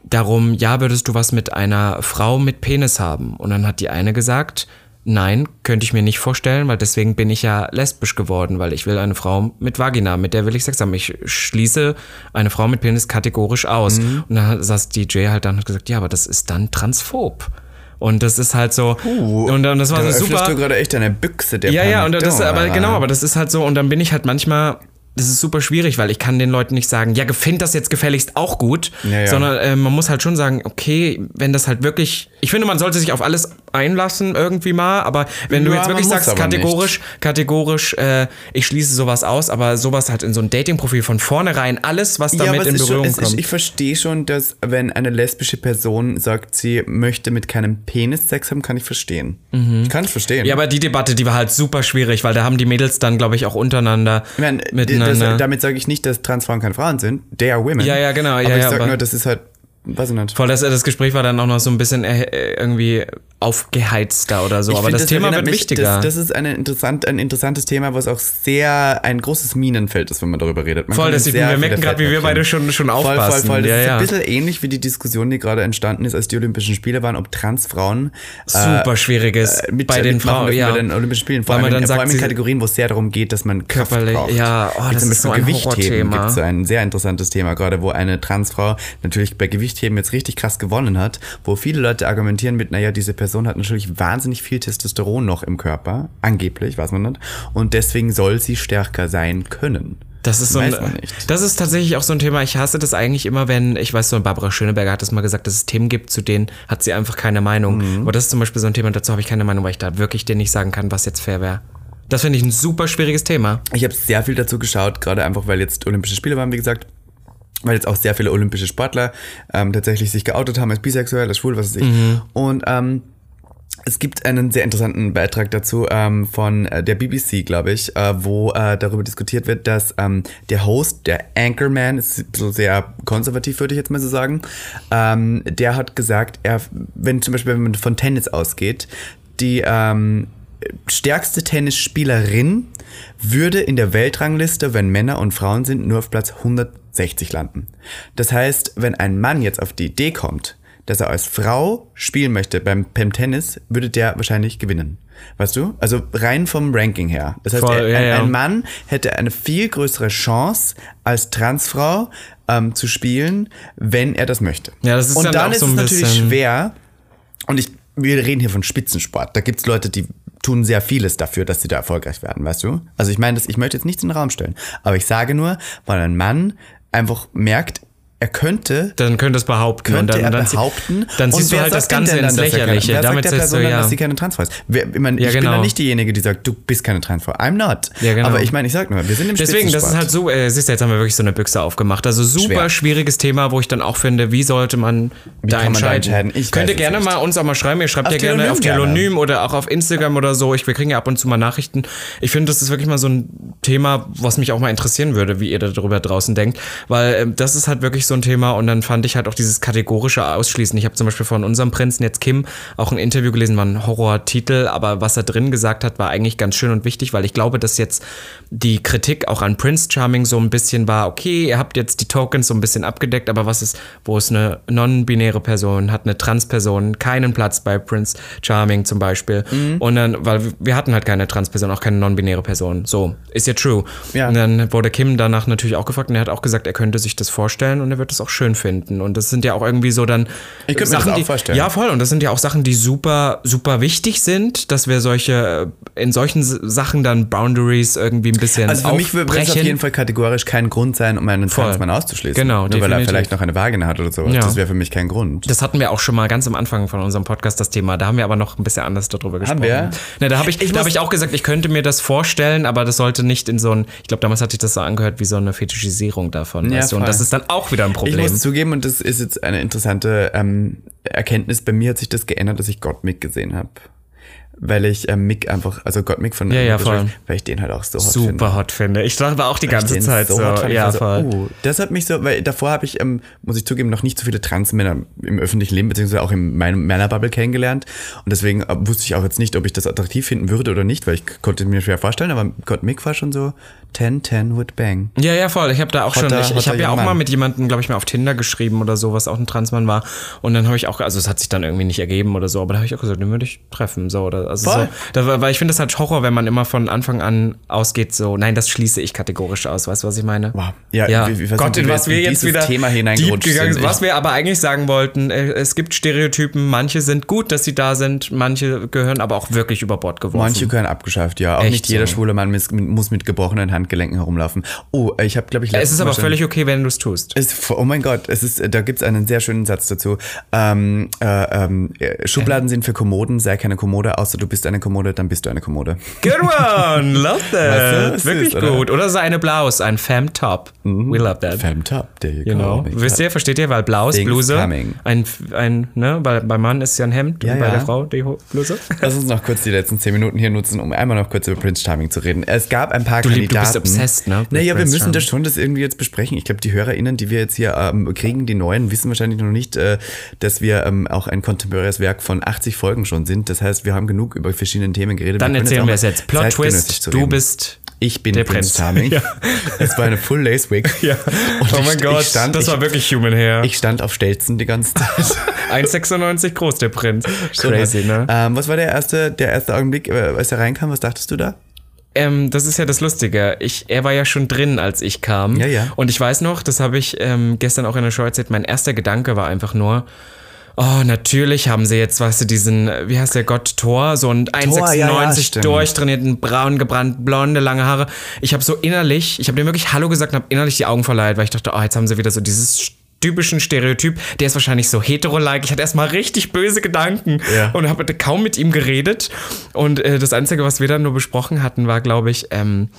darum, ja, würdest du was mit einer Frau mit Penis haben? Und dann hat die eine gesagt, nein, könnte ich mir nicht vorstellen, weil deswegen bin ich ja lesbisch geworden, weil ich will eine Frau mit Vagina, mit der will ich Sex haben. Ich schließe eine Frau mit Penis kategorisch aus. Und dann saß DJ halt dann und hat gesagt, ja, aber das ist dann transphob. Und das ist halt so. und, und das war da so super. du gerade echt eine Büchse der Ja, ja, und das, Pandora. aber genau, aber das ist halt so, und dann bin ich halt manchmal, das ist super schwierig, weil ich kann den Leuten nicht sagen, ja, find das jetzt gefälligst auch gut, Ja, ja. sondern äh, man muss halt schon sagen, okay, wenn das halt wirklich, ich finde, man sollte sich auf alles einlassen irgendwie mal, aber wenn du Ja, jetzt wirklich sagst, kategorisch, kategorisch, äh, ich schließe sowas aus, aber sowas halt in so ein Dating-Profil von vornherein, alles, was damit in ist schon, Berührung es ist, kommt. ich verstehe schon, dass wenn eine lesbische Person sagt, sie möchte mit keinem Penis Sex haben, kann ich verstehen. Ich kann es verstehen. Mhm. ja, aber die Debatte, die war halt super schwierig, weil da haben die Mädels dann, glaube ich, auch untereinander ich meine, miteinander. Das, damit sage ich nicht, dass Transfrauen keine Frauen sind. They are women. Ja, ja, genau, Aber ja, ich sage nur, das ist halt, weiß ich nicht. Voll, das, das Gespräch war dann auch noch so ein bisschen äh, irgendwie aufgeheizter oder so. Ich aber find, das, Thema erinnert wird mich- wichtiger. Das, das ist eine interessant, ein interessantes Thema, was auch sehr ein großes Minenfeld ist, wenn man darüber redet. Man voll, das, in wir merken gerade, wie wir beide schon, schon Voll, voll, aufpassen. voll. Das ja, ist ja. ein bisschen ähnlich wie die Diskussion, die gerade entstanden ist, als die Olympischen Spiele waren, ob Transfrauen Super schwieriges äh, mit, bei den Frauen. Ja. bei den Olympischen Spielen. Vor Weil man allem, dann in, vor sagt, allem in Kategorien, wo es sehr darum geht, dass man Kraft Körperlich- braucht. ja, oh, das ist so ein Gewichtheben gibt so ein sehr interessantes Thema, gerade wo eine Transfrau natürlich bei Gewichtheben jetzt richtig krass gewonnen hat, wo viele Leute argumentieren mit, naja, diese Person hat natürlich wahnsinnig viel Testosteron noch im Körper, angeblich, weiß man nicht, und deswegen soll sie stärker sein können. Das ist so ein, das ist tatsächlich auch so ein Thema. Ich hasse das eigentlich immer, wenn, ich weiß so, Barbara Schöneberger hat das mal gesagt, dass es Themen gibt, zu denen hat sie einfach keine Meinung. Mhm. Aber das ist zum Beispiel so ein Thema, dazu habe ich keine Meinung, weil ich da wirklich dir nicht sagen kann, was jetzt fair wäre. Das finde ich ein super schwieriges Thema. Ich habe sehr viel dazu geschaut, gerade einfach, weil jetzt Olympische Spiele waren, wie gesagt. Weil jetzt auch sehr viele olympische Sportler ähm, tatsächlich sich geoutet haben als bisexuell, als schwul, was weiß ich. Und ähm, es gibt einen sehr interessanten Beitrag dazu ähm, von äh, der BBC, glaube ich, äh, wo äh, darüber diskutiert wird, dass ähm, der Host, der Anchorman, ist so sehr konservativ, würde ich jetzt mal so sagen, ähm, der hat gesagt, er, wenn zum Beispiel wenn man von Tennis ausgeht, die ähm, stärkste Tennisspielerin würde in der Weltrangliste, wenn Männer und Frauen sind, nur auf Platz 160 landen. Das heißt, wenn ein Mann jetzt auf die Idee kommt, dass er als Frau spielen möchte beim, beim Tennis, würde der wahrscheinlich gewinnen. Weißt du? Also rein vom Ranking her. Das heißt, Voll, er, ja, ein, ja. ein Mann hätte eine viel größere Chance als Transfrau ähm, zu spielen, wenn er das möchte. Ja, das ist Und dann dann ist so es natürlich schwer, und ich, wir reden hier von Spitzensport. Da gibt's Leute, die tun sehr vieles dafür, dass sie da erfolgreich werden, weißt du? Also ich meine, das- ich möchte jetzt nichts in den Raum stellen. Aber ich sage nur, weil ein Mann einfach merkt, er könnte Dann könnte es behaupten. könnte dann, er dann, behaupten. Dann siehst du halt das Ganze ins er Lächerliche. Wer Damit sagt der sagst du Person dann, ja. dass sie keine Transfrau ist? Wer, ich meine, Ja, ich bin genau. dann nicht diejenige, die sagt, du bist keine Transfrau. I'm not. Ja, genau. Aber ich meine, ich sag nur, wir sind im Deswegen, das ist halt so, äh, siehst du, jetzt haben wir wirklich so eine Büchse aufgemacht. Also super Schwer. schwieriges Thema, wo ich dann auch finde, wie sollte man da kann man da entscheiden? entscheiden? Ich Könnt ihr gerne nicht. mal uns auch mal schreiben. Ihr schreibt Auf ja gerne auf. Telonym oder auch auf Instagram oder so. Ich, wir kriegen ja ab und zu mal Nachrichten. Ich finde, das ist wirklich mal so ein Thema, was mich auch mal interessieren würde, wie ihr darüber draußen denkt. Weil ähm, das ist halt wirklich so ein Thema und dann fand ich halt auch dieses kategorische Ausschließen. Ich habe zum Beispiel von unserem Prinzen jetzt Kim auch ein Interview gelesen, war ein Horrortitel, aber was er drin gesagt hat, war eigentlich ganz schön und wichtig, weil ich glaube, dass jetzt die Kritik auch an Prince Charming so ein bisschen war, okay, ihr habt jetzt die Tokens so ein bisschen abgedeckt, aber was ist, wo ist eine non-binäre Person, hat eine Trans-Person keinen Platz bei Prince Charming zum Beispiel. Mhm. Und dann, weil wir hatten halt keine Trans-Person, auch keine non-binäre Person. So, ist ja true. Ja. Und dann wurde Kim danach natürlich auch gefragt und er hat auch gesagt, er könnte sich das vorstellen und er wird es auch schön finden. Und das sind ja auch irgendwie so dann Ich könnte mir das auch die, vorstellen. Ja, voll. Und das sind ja auch Sachen, die super, super wichtig sind, dass wir solche, in solchen Sachen dann Boundaries irgendwie ein bisschen Also für mich würde es auf jeden Fall kategorisch kein Grund sein, um einen Voll. Transmann auszuschließen. Genau, Nur weil er definitiv. vielleicht noch eine Vagina hat oder sowas. Ja. Das wäre für mich kein Grund. Das hatten wir auch schon mal ganz am Anfang von unserem Podcast, das Thema. Da haben wir aber noch ein bisschen anders darüber gesprochen. wir? Ne, da habe ich, Ich da ich auch gesagt, ich könnte mir das vorstellen, aber das sollte nicht in so ein, ich glaube, damals hatte ich das so angehört wie so eine Fetischisierung davon. Ja, weißt du? Und das ist dann auch wieder ein Ich Problem. muss zugeben, und das ist jetzt eine interessante ähm, Erkenntnis, bei mir hat sich das geändert, dass ich Gottmik gesehen habe. Weil ich ähm, Mick einfach, also Gottmik von Ja, ja, voll. weil ich den halt auch so hot finde. Super hot finde. Ich dachte auch die ganze den Zeit so. hot fand. Ich ja, war so, voll. uh, das hat mich so, weil davor habe ich, ähm, muss ich zugeben, noch nicht so viele Transmänner im öffentlichen Leben, beziehungsweise auch in meinem Männerbubble kennengelernt. Und deswegen äh, wusste ich auch jetzt nicht, ob ich das attraktiv finden würde oder nicht, weil ich konnte mir schwer vorstellen, aber Gott Mick war schon so 10, 10 would bang. Ja, ja, voll. Ich habe da auch Hotter- schon, ich, ich habe ja auch junger mal Mann. mit jemandem, glaube ich, mal auf Tinder geschrieben oder so, was auch ein Transmann war. Und dann habe ich auch, also es hat sich dann irgendwie nicht ergeben oder so, aber da habe ich auch gesagt, den würde ich treffen, so oder Also so, da, weil ich finde das halt Horror, wenn man immer von Anfang an ausgeht, so, nein, das schließe ich kategorisch aus. Weißt du, was ich meine? Wow. Ja, Ja, wie- wie- was Gott, in wir was wir jetzt wieder Thema hineingerutscht gegangen sind? Was wir aber eigentlich sagen wollten, äh, es gibt Stereotypen, manche sind gut, dass sie da sind, manche gehören aber auch wirklich über Bord geworfen. Manche gehören abgeschafft, ja. Auch Echt nicht jeder so. schwule Mann mis- muss mit gebrochenen Handgelenken herumlaufen. Oh, ich habe, glaube ich, es ist aber völlig okay, wenn du es tust. Es, oh mein Gott, es ist, da gibt's einen sehr schönen Satz dazu. Ähm, äh, ähm, äh, Schubladen sind für Kommoden, sei keine Kommode, außer du bist eine Kommode, dann bist du eine Kommode. Good one, love Weißt du, that. Wirklich ist, oder? gut. Oder so eine Blaus, ein Femme Top. We love that. Fem top, there you Genau. go. Wisst ihr, versteht ihr? Weil Blaus, Things Bluse, coming. ein, ein, ne, weil beim Mann ist ja ein Hemd Ja, und bei ja. der Frau die Bluse. Lass uns noch kurz die letzten zehn Minuten hier nutzen, um einmal noch kurz über Prince Charming zu reden. Es gab ein paar Du lieb- du Kandidaten. bist obsessed, ne, Naja, wir müssen Charming. das schon das irgendwie jetzt besprechen. Ich glaube, die HörerInnen, die wir jetzt hier ähm, kriegen, die neuen, wissen wahrscheinlich noch nicht, äh, dass wir ähm, auch ein kontemporäres Werk von 80 Folgen schon sind. Das heißt, wir haben genug über verschiedene Themen geredet. Dann können erzählen wir es jetzt. Plot Twist, du bist Ich bin der Prince Prinz. Charming. Ja. Es war eine Full Lace Wig. Ja. Und oh ich- mein Gott, stand- das ich- war wirklich Human Hair. Ich stand auf Stelzen die ganze Zeit. 1,96 groß, der Prinz. Crazy, ne? Ähm, was war der erste, der erste Augenblick, äh, als er reinkam? Was dachtest du da? Ähm, das ist ja das Lustige. Ich, er war ja schon drin, als ich kam. Ja, ja. Und ich weiß noch, das habe ich ähm, gestern auch in der Show erzählt, mein erster Gedanke war einfach nur, oh, natürlich haben sie jetzt, weißt du, diesen, äh, wie heißt der Gott, Thor, so ein Thor, ja, ja, 1,96 durchtrainierten, braun gebrannt, blonde, lange Haare. Ich habe so innerlich, ich habe dem wirklich Hallo gesagt und habe innerlich die Augen verleiht, weil ich dachte, oh, jetzt haben sie wieder so dieses typischen Stereotyp, der ist wahrscheinlich so hetero-like. Ich hatte erstmal richtig böse Gedanken Ja. und habe kaum mit ihm geredet. Und äh, das Einzige, was wir dann nur besprochen hatten, war, glaube ich, ähm,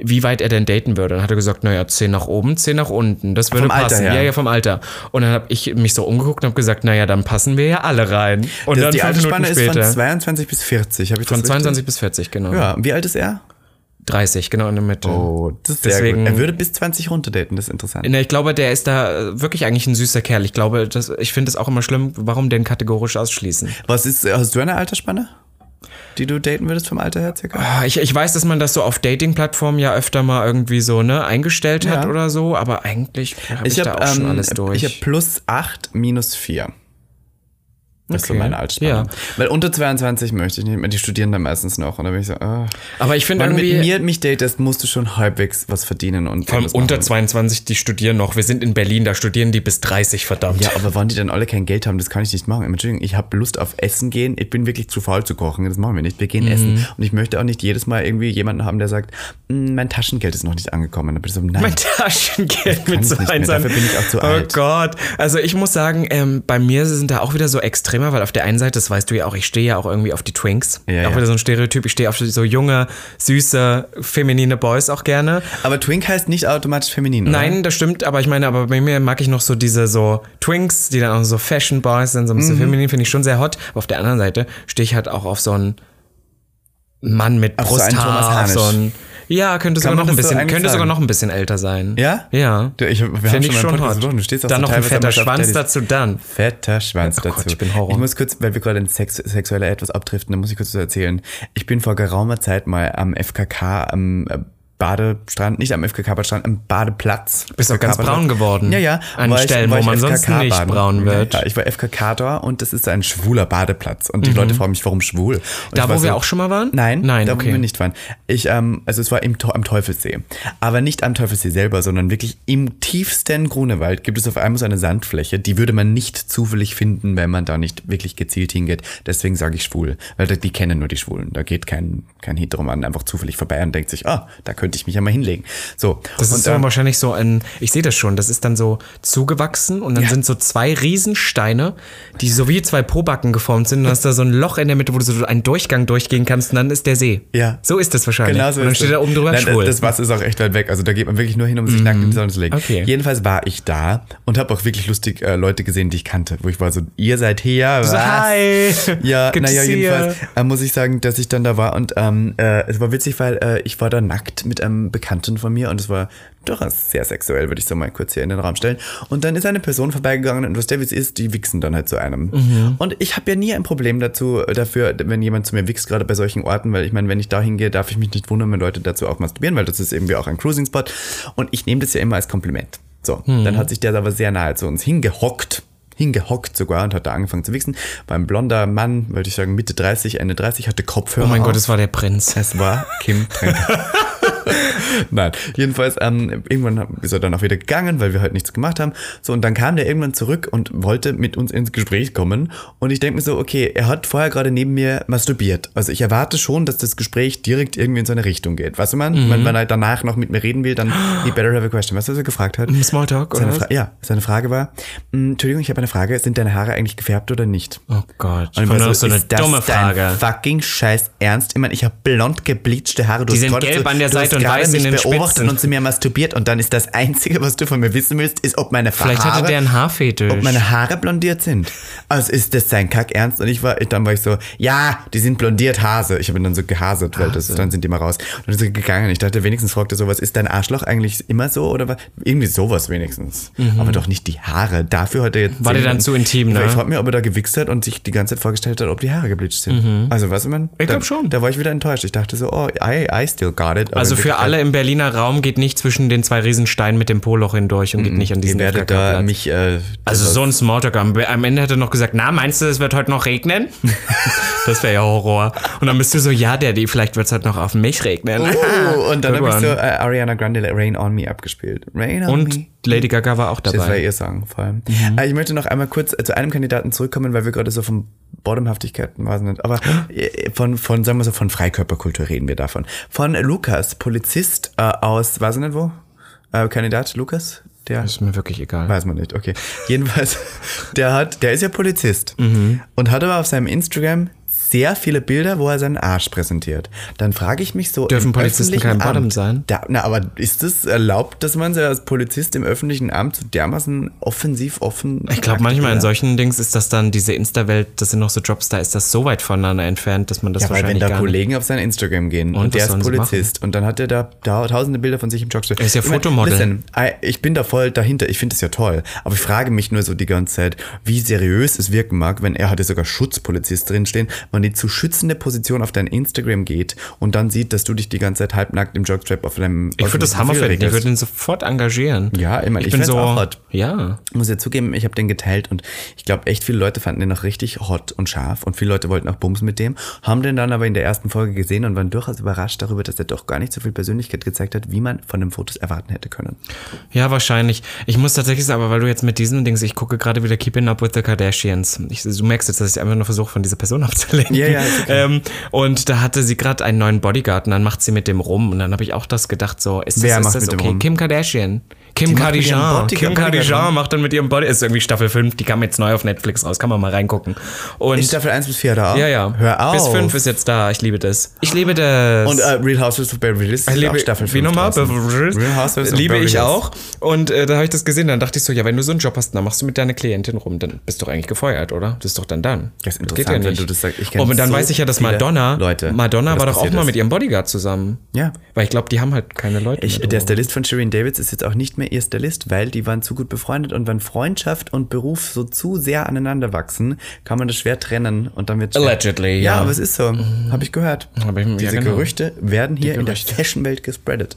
wie weit er denn daten würde. Dann hat er gesagt, naja, 10 nach oben, 10 nach unten. Das würde Vom Alter passen. her. Ja, ja, vom Alter. Und dann habe ich mich so umgeguckt und habe gesagt, naja, dann passen wir ja alle rein. Und Das, dann die Altersspanne ist von 22 bis 40. Hab ich von richtig? 22 bis 40, genau. Ja, wie alt ist er? 30, genau in der Mitte. Oh, das ist sehr Deswegen- gut. Er würde bis 20 runterdaten, das ist interessant. Ne, ich glaube, der ist da wirklich eigentlich ein süßer Kerl. Ich glaube, das, ich finde es auch immer schlimm, warum den kategorisch ausschließen. Was ist, hast du eine Altersspanne, die du daten würdest vom Alter her circa? Ah, Ich, ich weiß, dass man das so auf Dating-Plattformen ja öfter mal irgendwie so ne eingestellt hat Ja. oder so, aber eigentlich habe ich, Ich da habe auch schon ähm, alles durch. ich hab plus 8 minus 4. Das ist so Okay. meine Altersspanne. Ja. Weil unter 22 möchte ich nicht mehr. Die studieren dann meistens noch. Und dann bin ich so, ah. aber ich finde Wenn du mit irgendwie mir mich datest, musst du schon halbwegs was verdienen. Und vor allem unter machen. 22, die studieren noch. Wir sind in Berlin, da studieren die bis 30, verdammt. Ja, aber wann die dann alle kein Geld haben, das kann ich nicht machen. Entschuldigung, ich habe Lust auf Essen gehen. Ich bin wirklich zu faul zu kochen. Das machen wir nicht. Wir gehen Mhm. essen. Und ich möchte auch nicht jedes Mal irgendwie jemanden haben, der sagt, "Mm, mein Taschengeld ist noch nicht angekommen. Dann bin ich so, nein. Mein Taschengeld mit so einsam. Dafür bin ich auch zu oh alt. Gott. Also ich muss sagen, ähm, bei mir sind da auch wieder so extremer, weil auf der einen Seite, das weißt du ja auch, ich stehe ja auch irgendwie auf die Twinks. Ja, auch ja. wieder so ein Stereotyp. Ich stehe auf so junge, süße, feminine Boys auch gerne. Aber Twink heißt nicht automatisch feminin, oder? Nein, das stimmt, aber ich meine, aber bei mir mag ich noch so diese so Twinks, die dann auch so Fashion Boys sind, so ein Mhm. bisschen feminin, finde ich schon sehr hot. Aber auf der anderen Seite stehe ich halt auch auf so einen Mann mit Brusthaar, auf so einen, ja, könnte sogar noch ein so bisschen, könnte sogar sagen? noch ein bisschen älter sein. Ja? Ja. Du, ich, wir haben Finde ich schon hot. Du stehst auch Dann so noch ein fetter Schwanz dazu dann. Fetter Schwanz Oh Gott, dazu. ich bin Horror. Ich muss kurz, weil wir gerade in Sex, sexueller etwas abdriften, da muss ich kurz was erzählen. Ich bin vor geraumer Zeit mal am FKK, am äh, Badestrand, nicht am FKK-Strand, am Badeplatz. Bist du ganz braun geworden? Ja, ja. An ich- Stellen, war wo ich man sonst nicht baden. braun wird. Ja, ich war FKK da und das ist ein schwuler Badeplatz. Und die Leute fragen mich, warum schwul? Und Mhm. Da, ich wo wir so, auch schon mal waren? Nein, Nein, da okay. wo wir nicht waren. Ich, ähm, also es war im, am Teufelsee. Aber nicht am Teufelsee selber, sondern wirklich im tiefsten Grunewald gibt es auf einmal so eine Sandfläche, die würde man nicht zufällig finden, wenn man da nicht wirklich gezielt hingeht. Deswegen sage ich schwul, weil die kennen nur die Schwulen. Da geht kein, kein Heteromann einfach zufällig vorbei und denkt sich, ah, da könnte ich mich ja mal hinlegen. So. Das ist so ähm, wahrscheinlich so ein, ich sehe das schon, das ist dann so zugewachsen und dann Ja. sind so zwei Riesensteine, die so wie zwei Pobacken geformt sind und dann hast da so ein Loch in der Mitte, wo du so einen Durchgang durchgehen kannst und dann ist der See. Ja. So ist das wahrscheinlich. Genau so und dann ist steht es. da oben drüber Nein, schwul. Das, Wasser ist auch echt weit weg. Also da geht man wirklich nur hin, um sich nackt in die Sonne zu legen. Okay. Jedenfalls war ich da und habe auch wirklich lustig äh, Leute gesehen, die ich kannte. Wo ich war so, ihr seid hier, was? so, hi. Ja, naja, jedenfalls äh, muss ich sagen, dass ich dann da war und ähm, äh, es war witzig, weil äh, ich war da nackt mit einem Bekannten von mir und es war durchaus sehr sexuell, würde ich so mal kurz hier in den Raum stellen. Und dann ist eine Person vorbeigegangen und was Davids ist, die wichsen dann halt zu einem. Mhm. Und ich habe ja nie ein Problem dazu, dafür, wenn jemand zu mir wichst, gerade bei solchen Orten, weil ich meine, wenn ich da hingehe, darf ich mich nicht wundern, wenn Leute dazu auch masturbieren, weil das ist irgendwie auch ein Cruising-Spot. Und ich nehme das ja immer als Kompliment. So, Mhm. dann hat sich der aber sehr nahe zu uns hingehockt hingehockt sogar und hat da angefangen zu wichsen. War ein blonder Mann, würde ich sagen, Mitte 30, Ende 30, hatte Kopfhörer. Oh mein Gott, auf. es war der Prinz. Es war Kim Tränker. Nein, jedenfalls, ähm, irgendwann ist er dann auch wieder gegangen, weil wir halt nichts gemacht haben. So, und dann kam der irgendwann zurück und wollte mit uns ins Gespräch kommen. Und ich denke mir so, okay, er hat vorher gerade neben mir masturbiert. Also ich erwarte schon, dass das Gespräch direkt irgendwie in so eine Richtung geht. Weißt du, man? Mhm. Wenn, wenn er danach noch mit mir reden will, dann he better have a question. Weißt du, was er gefragt hat? Smalltalk oder Seine was? Fra ja, seine Frage war, "Mm, Entschuldigung, ich habe eine Frage, sind deine Haare eigentlich gefärbt oder nicht? Oh Gott. Und ich war noch so eine ist das dumme dein Frage. fucking Scheiß Ernst? Ich meine, ich habe blond gebleachte Haare. Du Die sind gelb an der Seite und weiß in mich den beobachtet Spitzen. und zu mir masturbiert und dann ist das Einzige, was du von mir wissen willst, ist, ob meine Vielleicht Haare, hatte der einen Haarfetisch. ob meine Haare blondiert sind. Also ist das sein Kack Ernst? Und ich war, dann war ich so, ja, die sind blondiert Hase. Ich habe ihn dann so gehasert, weil das, dann sind die mal raus. Und dann er gegangen. Ich dachte, wenigstens fragte er sowas, ist dein Arschloch eigentlich immer so oder was? Irgendwie sowas wenigstens. Aber doch nicht die Haare. Dafür hat er jetzt. Mhm. War der dann zu intim, ne? Ich frage mich, ob er da gewichst hat und sich die ganze Zeit vorgestellt hat, ob die Haare gebleached sind. Also, was man? Mhm. Ich da- glaub schon. Da war ich wieder enttäuscht. Ich dachte so, oh, I, I still got it. Also für Wirklichkeit- alle im Berliner Raum geht nicht zwischen den zwei Riesensteinen mit dem Poloch hindurch und geht nicht an diesen werdet da mich. Äh, Also so ein Smalltalk. Am, am Ende hat er noch gesagt, na, meinst du, es wird heute noch regnen? das wäre ja Horror. Und dann bist du so, ja, Daddy, vielleicht wird es heute noch auf mich regnen. Oh, und dann habe ich so äh, Ariana Grande Rain on Me abgespielt. Rain on Und Me. Lady Gaga war auch Das war dabei. ihr Song vor allem. Mhm. Ich möchte noch einmal kurz äh, zu einem Kandidaten zurückkommen, weil wir gerade so von Bodomhaftigkeiten nicht. Aber äh, von, von, sagen wir so, von Freikörperkultur reden wir davon. Von Lukas, Polizist äh, aus, weiß ich nicht wo? Äh, Kandidat Lukas? Der Ist mir wirklich egal. Weiß man nicht, okay. Jedenfalls, der hat, der ist ja Polizist Mhm. und hat aber auf seinem Instagram sehr viele Bilder, wo er seinen Arsch präsentiert. Dann frage ich mich so. Dürfen Polizisten kein Bottom Amt, sein? Da, na, aber ist es erlaubt, dass man als Polizist im öffentlichen Amt so dermaßen offensiv offen. Ich glaube, manchmal in solchen Dings ist das dann diese Insta-Welt, das sind noch so Jobs, da ist das so weit voneinander entfernt, dass man das Ja, weil wenn wahrscheinlich da. Kollegen auf sein Instagram gehen und, Und, der ist Polizist und dann hat er da, da tausende Bilder von sich im Jogstuhl. Er ist ja Ich mein, Fotomodel. Listen, I- ich bin da voll dahinter, ich finde es ja toll, aber ich frage mich nur so die ganze Zeit, wie seriös es wirken mag, wenn er hatte sogar Schutzpolizist drinstehen, wenn die zu schützende Position auf dein Instagram geht und dann sieht, dass du dich die ganze Zeit halbnackt im Jogstrap auf deinem Ich würde das Hammer finden, ich würde ihn sofort engagieren. Ja, ich, mein, ich, bin so, auch hot. ja. Ich muss ja zugeben, ich habe den geteilt und ich glaube, echt viele Leute fanden den noch richtig hot und scharf und viele Leute wollten auch Bums mit dem, haben den dann aber in der ersten Folge gesehen und waren durchaus überrascht darüber, dass er doch gar nicht so viel Persönlichkeit gezeigt hat, wie man von den Fotos erwarten hätte können. Ja, wahrscheinlich. Ich muss tatsächlich sagen, aber weil du jetzt mit diesen Dings, ich gucke gerade wieder Keeping Up with the Kardashians. Ich, du merkst jetzt, dass ich einfach nur versuche, von dieser Person abzulenken. Ja, ja, ist okay. ähm, und da hatte sie gerade einen neuen Bodyguard und dann macht sie mit dem rum. Und dann habe ich auch das gedacht, so, ist das, Wer ist macht das mit dem okay? rum? Kim Kardashian. Kim Kardashian. Kim Bodyguard Kardashian macht dann mit ihrem Body, ist irgendwie Staffel 5, die kam jetzt neu auf Netflix raus, kann man mal reingucken. Und In Staffel 1 bis 4 da auch? ja, ja. Hör auf. Bis 5 ist jetzt da, ich liebe das. Ich liebe das. Und äh, Real Housewives of Beverly Hills ist Ich liebe, auch Staffel 5 wie nochmal? Real Housewives of Liebe Beverly ich auch. Und äh, da habe ich das gesehen, dann dachte ich so, ja, wenn du so einen Job hast, dann machst du mit deiner Klientin rum, dann bist du doch eigentlich gefeuert, oder? Das ist doch dann dann. Das ist geht interessant, wenn du das sagst. Ich kenn Und dann so weiß ich ja, dass Madonna, Leute, Madonna das war doch auch mal ist. mit ihrem Bodyguard zusammen. Ja. Weil ich glaube, die haben halt keine Leute. Ich, der. Stylist von Shirin Davids ist jetzt auch nicht mehr ihr Stylist, weil die waren zu gut befreundet und wenn Freundschaft und Beruf so zu sehr aneinander wachsen, kann man das schwer trennen und dann wird Allegedly, ja. ja. aber es ist so, habe ich gehört. Hab ich- ja, Diese genau. Gerüchte werden hier in der Gerüchte. Mhm. Fashion-Welt gespreadet.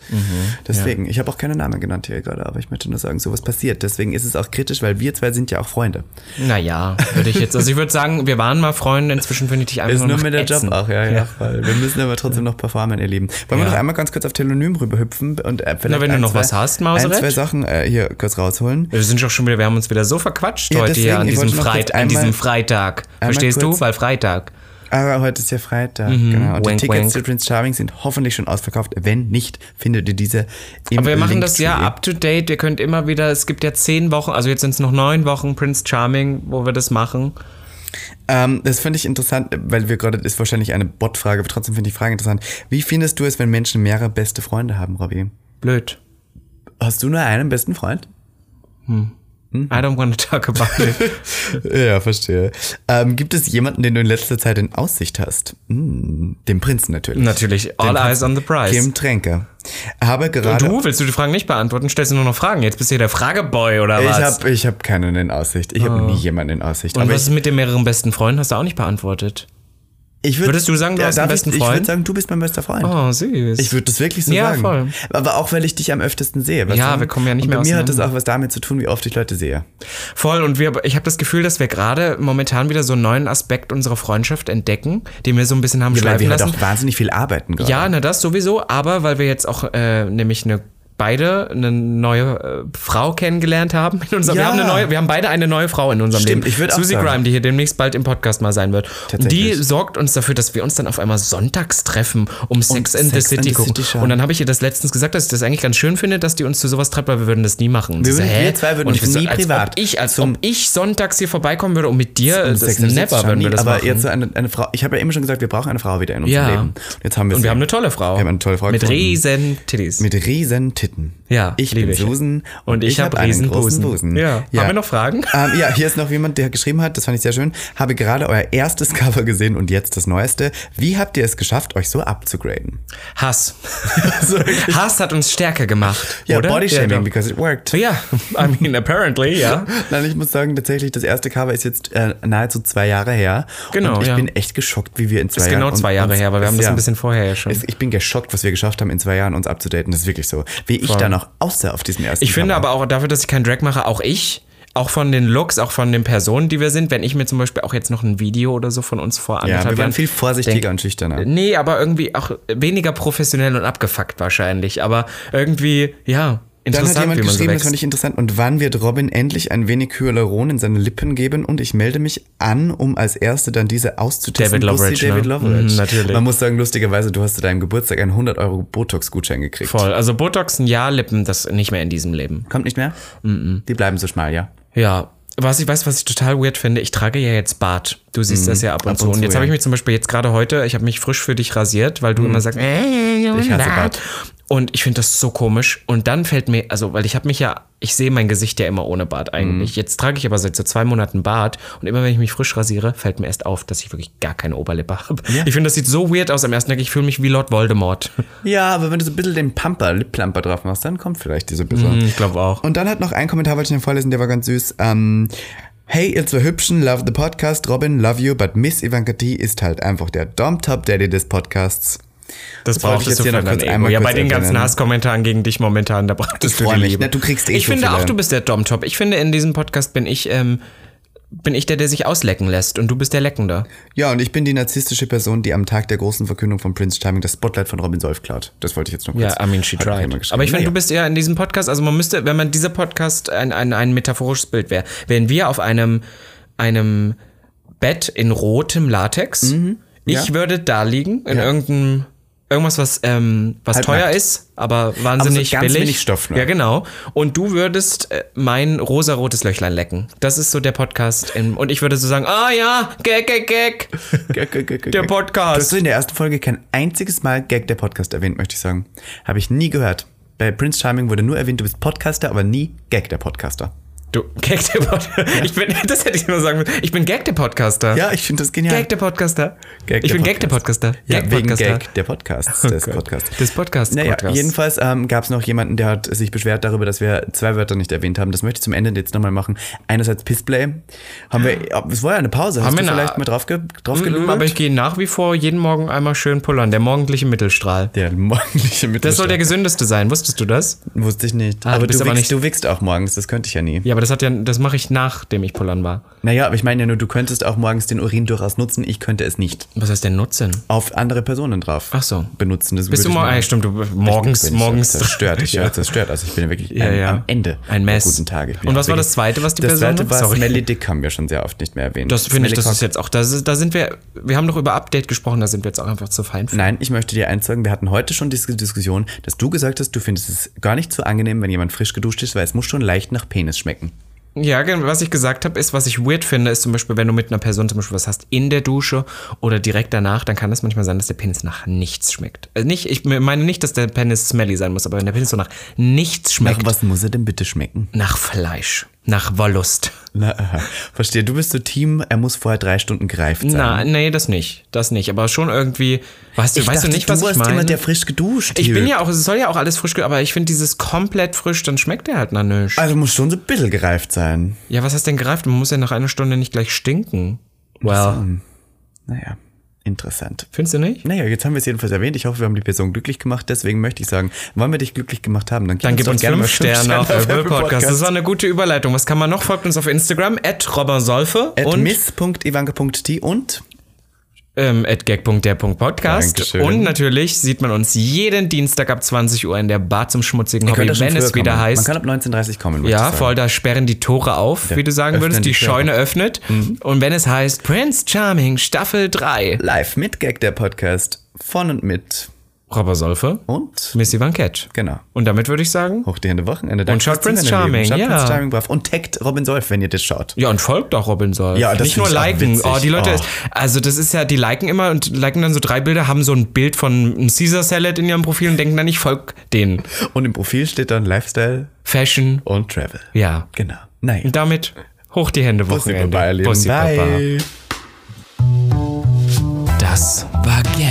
Deswegen, ich habe auch keine Namen genannt hier gerade, aber ich möchte nur sagen, sowas passiert. Deswegen ist es auch kritisch, weil wir zwei sind ja auch Freunde. Naja, würde ich jetzt. Also ich würde sagen, wir waren mal Freunde, inzwischen finde ich dich einfach Ist nur noch mit der Job auch, ja, ja, Voll. Wir müssen aber trotzdem noch performen, ihr Lieben. Wollen wir Ja. noch einmal ganz kurz auf Telonym rüberhüpfen und äh, vielleicht wenn du noch zwei, was hast, ein, Mauseret? zwei Sachen äh, hier kurz rausholen. Wir sind doch schon wieder, wir haben uns wieder so verquatscht Ja, heute hier deswegen, an ich diesem, Freit an einmal- diesem Freitag. Verstehst du? Weil Freitag. Aber heute ist ja Freitag, genau. Und die Mhm. Wink, Tickets wink. zu Prince Charming sind hoffentlich schon ausverkauft. Wenn nicht, findet ihr diese im Aber wir machen das ja up to date. Ihr könnt immer wieder, es gibt ja zehn Wochen, also jetzt sind es noch neun Wochen Prince Charming, wo wir das machen. Ähm, das finde ich interessant, weil wir gerade, ist wahrscheinlich eine Bot-Frage, aber trotzdem finde ich die Frage interessant. Wie findest du es, wenn Menschen mehrere beste Freunde haben, Robby? Blöd. Hast du nur einen besten Freund? I don't want to talk about it. Ja, verstehe. Ähm, gibt es jemanden, den du in letzter Zeit in Aussicht hast? Hm, den Prinzen natürlich. Natürlich, all Den eyes Prinzen. on the prize. Kim Tränker. Habe gerade. Du, willst du die Fragen nicht beantworten? Stellst du nur noch Fragen? Jetzt bist du hier der Frageboy oder ich was? habe ich hab keinen in Aussicht. Ich habe nie jemanden in Aussicht. Und aber was ich, ist mit den mehreren besten Freunden? Hast du auch nicht beantwortet. Ich würd, Würdest du sagen, du hast einen besten ich, Ich Freund? würde sagen, du bist mein bester Freund. Oh, süß. Ich würde das wirklich so Ja, sagen. voll. Aber auch, weil ich dich am öftesten sehe. Ja, du? wir kommen ja nicht Und mehr Bei mir hat das auch was damit zu tun, wie oft ich Leute sehe. Voll und wir, ich habe das Gefühl, dass wir gerade momentan wieder so einen neuen Aspekt unserer Freundschaft entdecken, den wir so ein bisschen haben Ja, weil schleifen wir halt lassen. auch wahnsinnig viel arbeiten gerade. Ja, na das sowieso, aber weil wir jetzt auch äh, nämlich eine beide eine neue äh, Frau kennengelernt haben. In unserem, wir, Ja. haben eine neue, wir haben beide eine neue Frau in unserem Stimmt, Leben. ich würd auch Susie sagen. Grime, die hier demnächst bald im Podcast mal sein wird. Und die sorgt uns dafür, dass wir uns dann auf einmal sonntags treffen, um Sex and the Sex and City the gucken. City und dann habe ich ihr das letztens gesagt, dass ich das eigentlich ganz schön finde, dass die uns zu sowas treibt, weil wir würden das nie machen. Und Wir so, wir zwei würden uns so, nie als privat Ob ich, als ob ich sonntags hier vorbeikommen würde und mit dir, das Sex the never würden wir das aber machen. jetzt so eine, eine Frau, ich habe ja immer schon gesagt, wir brauchen eine Frau wieder in unserem Ja. Leben. Und jetzt haben wir und wir haben eine tolle Frau. Wir haben eine tolle Frau Mit gefunden. riesen Titties. Mit riesen Titten. Ja, ich liebe bin ich. Susan Und ich hab hab einen großen Busen. Busen. Ja. Haben wir noch Fragen? Ähm, ja, hier ist noch jemand, der geschrieben hat, das fand ich sehr schön. Habe gerade euer erstes Cover gesehen und jetzt das neueste. Wie habt ihr es geschafft, euch so abzugraden? Hass. Hass hat uns stärker gemacht. Ja, oder? Body Shaming, ja, because it worked. ja, I mean, apparently, ja. Nein, ich muss sagen, tatsächlich, das erste Cover ist jetzt äh, nahezu zwei Jahre her. Genau, Und ich ja. bin echt geschockt, wie wir in zwei Ist Jahren. genau zwei Jahre her, weil wir haben das ja. ein bisschen vorher ja schon. Ich bin geschockt, was wir geschafft haben, in zwei Jahren uns abzudaten. Das ist wirklich so. Wie ich da noch aussah auf diesem ersten Ich finde Cover. aber auch dafür, dass ich keinen Drag mache, auch ich, auch von den Looks, auch von den Personen, die wir sind, wenn ich mir zum Beispiel auch jetzt noch ein Video oder so von uns vor Ja, wir waren viel vorsichtiger denk- und schüchterner. Nee, aber irgendwie auch weniger professionell und abgefuckt wahrscheinlich. Aber irgendwie, ja, Dann hat jemand geschrieben, das fand ich interessant. Und wann wird Robin endlich ein wenig Hyaluron in seine Lippen geben? Und ich melde mich an, um als Erste dann diese auszutesten. David Loveridge, David ne? Loveridge. Mhm, natürlich. Man muss sagen, lustigerweise, du hast zu deinem Geburtstag einen 100 Euro Botox-Gutschein gekriegt. Voll. Also Botox ein Jahr, Lippen, das nicht mehr in diesem Leben. Kommt nicht mehr? Die bleiben so schmal, ja. Ja. Was ich weiß, was ich total weird finde, ich trage ja jetzt Bart. Du siehst das ja ab und ab zu. und Und zu, jetzt ja. habe ich mich zum Beispiel jetzt gerade heute, ich habe mich frisch für dich rasiert, weil du immer sagst, äh, Ich hasse Bart. Und ich finde das so komisch. Und dann fällt mir, also, weil ich habe mich ja, ich sehe mein Gesicht ja immer ohne Bart Mhm. eigentlich. Jetzt trage ich aber seit so zwei Monaten Bart. Und immer wenn ich mich frisch rasiere, fällt mir erst auf, dass ich wirklich gar keine Oberlippe habe. Ich finde, das sieht so weird aus am ersten Tag. Ich fühle mich wie Lord Voldemort. Ja, aber wenn du so ein bisschen den Pumper, Lip-Plumper drauf machst, dann kommt vielleicht diese bisschen. Ich glaube auch. Und dann hat noch ein Kommentar, wollte ich noch vorlesen, der war ganz süß. Ähm, hey, ihr zwei Hübschen, love the podcast. Robin, love you, but Miss Ivanka T ist halt einfach der Dom-Top-Daddy des Podcasts. Das, ich jetzt du hier für noch dein Ego. einmal Ja, bei den ganzen. Hasskommentaren gegen dich momentan, da brauchtest du die mich. Liebe. Na, du kriegst eh ich so finde auch, du bist der Dom-Top. Ich finde, in diesem Podcast bin ich, ähm, bin ich der, der sich auslecken lässt und du bist der Leckende. Ja, und ich bin die narzisstische Person, die am Tag der großen Verkündung von Prince Charming das Spotlight von Robin Solf klaut. Das wollte ich jetzt noch kurz. Ja, I mean, she tried. Aber ich finde, Naja. du bist ja in diesem Podcast, also man müsste, wenn man dieser Podcast ein, ein, ein metaphorisches Bild wäre, wären wir auf einem, einem Bett in rotem Latex. Ich Mhm. ja. würde da liegen, in Ja. irgendeinem, irgendwas, was, ähm, was Halbnackt. teuer ist, aber wahnsinnig ganz billig. wenig Stoff nur. Ja, genau. Und du würdest äh, mein rosarotes Löchlein lecken. Das ist so der Podcast. Im, und ich würde so sagen, ah ja, Gag, Gag, Gag. Gag, gag, gag, Der. Podcast. Du hast in der ersten Folge kein einziges Mal Gag der Podcast erwähnt, möchte ich sagen. Habe ich nie gehört. Bei Prince Charming wurde nur erwähnt, du bist Podcaster, aber nie Gag der Podcaster. Du, Gag der Podcaster. Ich bin, das hätte ich nur sagen müssen. Ich bin Gag der Podcaster. Ja, ich finde das genial. Gag der Podcaster. Gag ich der bin Gag der Podcaster. Ja, Gag wegen Podcaster. Gag der Podcasts, des Gott. Podcasts. Des Podcasts. Naja, Podcasts. jedenfalls ähm, gab es noch jemanden, der hat sich beschwert darüber, dass wir zwei Wörter nicht erwähnt haben. Das möchte ich zum Ende jetzt nochmal machen. Einerseits Pissplay. Haben wir, es war ja eine Pause. Hast Haben du wir eine- vielleicht mal drauf, ge, drauf? Aber ich gehe nach wie vor jeden Morgen einmal schön pullern. Der morgendliche Mittelstrahl. der morgendliche Mittelstand. Das soll der gesündeste sein. Wusstest du das? Wusste ich nicht. Ah, du aber du, aber wickst, nicht- du wickst auch morgens, das könnte ich ja nie. Ja, aber das hat ja, das mache ich nachdem ich pullern war. Naja, aber ich meine ja nur, du könntest auch morgens den Urin durchaus nutzen, ich könnte es nicht. Was heißt denn Nutzen? Auf andere Personen drauf Ach so. benutzen. Das Bist du mir- ah, stimmt, du morgens, ich morgens so zerstört. Ich ja. ja. zerstört. Also ich bin ja wirklich Ja, am, ja. am Ende Ein Mess. guten Tage. Und was war das zweite, was die das Person zweite hat? war Sorry. Smelly Dick, haben wir schon sehr oft nicht mehr erwähnt. Das finde ich, das ist jetzt auch, da, da sind wir, wir haben doch über Update gesprochen, da sind wir jetzt auch einfach zu fein für. Nein, ich möchte dir eins sagen, wir hatten heute schon diese Diskussion, dass du gesagt hast, du findest es gar nicht so angenehm, wenn jemand frisch geduscht ist, weil es muss schon leicht nach Penis schmecken. Ja, was ich gesagt habe, ist, was ich weird finde, ist zum Beispiel, wenn du mit einer Person zum Beispiel was hast in der Dusche oder direkt danach, dann kann es manchmal sein, dass der Penis nach nichts schmeckt. Also nicht, ich meine nicht, dass der Penis smelly sein muss, aber wenn der Penis so nach nichts Nach schmeckt, was muss er denn bitte schmecken? nach Fleisch, nach Wollust. Na, aha. Verstehe, du bist so Team, er muss vorher drei Stunden gereift sein. Na, nee, das nicht, das nicht, aber schon irgendwie, weißt du, ich weißt dachte, du nicht, was du ich warst meine? jemand, der frisch geduscht ich bin ja auch, es soll ja auch alles frisch, aber ich finde dieses komplett frisch, dann schmeckt der halt nach nichts. Also muss schon so ein bisschen gereift sein. Ja, was hast denn gereift? Man muss ja nach einer Stunde nicht gleich stinken. Well, Naja. Interessant. Findest du nicht? Naja, jetzt haben wir es jedenfalls erwähnt. Ich hoffe, wir haben die Person glücklich gemacht. Deswegen möchte ich sagen, wollen wir dich glücklich gemacht haben, dann, Dann gib uns gerne fünf mal Sterne auf Apple Podcast. Das war eine gute Überleitung. Was kann man noch? Folgt uns auf Instagram, at robbersolfe und miss.ivanka.t und ähm, at gag.der.podcast. Dankeschön. Und natürlich sieht man uns jeden Dienstag ab 20 Uhr in der Bar zum schmutzigen Ihr Hobby, ja wenn es wieder kommen. heißt. Man kann ab 19.30 kommen. würde ich Ja, voll, da sperren die Tore auf, wie du sagen öffnen würdest. Die, die. Scheune öffnet. Und wenn es heißt Prince Charming Staffel 3, Live mit Gag, der Podcast von und mit Robber Solfe, und Missy Van Ketch. genau. Und damit würde ich sagen, Hoch die Hände Wochenende. Und schaut Prince. Charming, Schaut ja. Prince Charming brav. Und taggt Robin Solf, wenn ihr das schaut. ja, und folgt auch Robin Solf. Ja, das Nicht nur liken. Oh, die Leute, Oh. also das ist ja, die liken immer und liken dann so drei Bilder, haben so ein Bild von einem Caesar Salad in ihrem Profil und denken dann, ich folge denen. Und im Profil steht dann Lifestyle Fashion, und Travel. ja. Genau. Nein. Und damit hoch die Hände Bussi, Wochenende. Baba. Bussi, Papa. Bye. Das war Gag.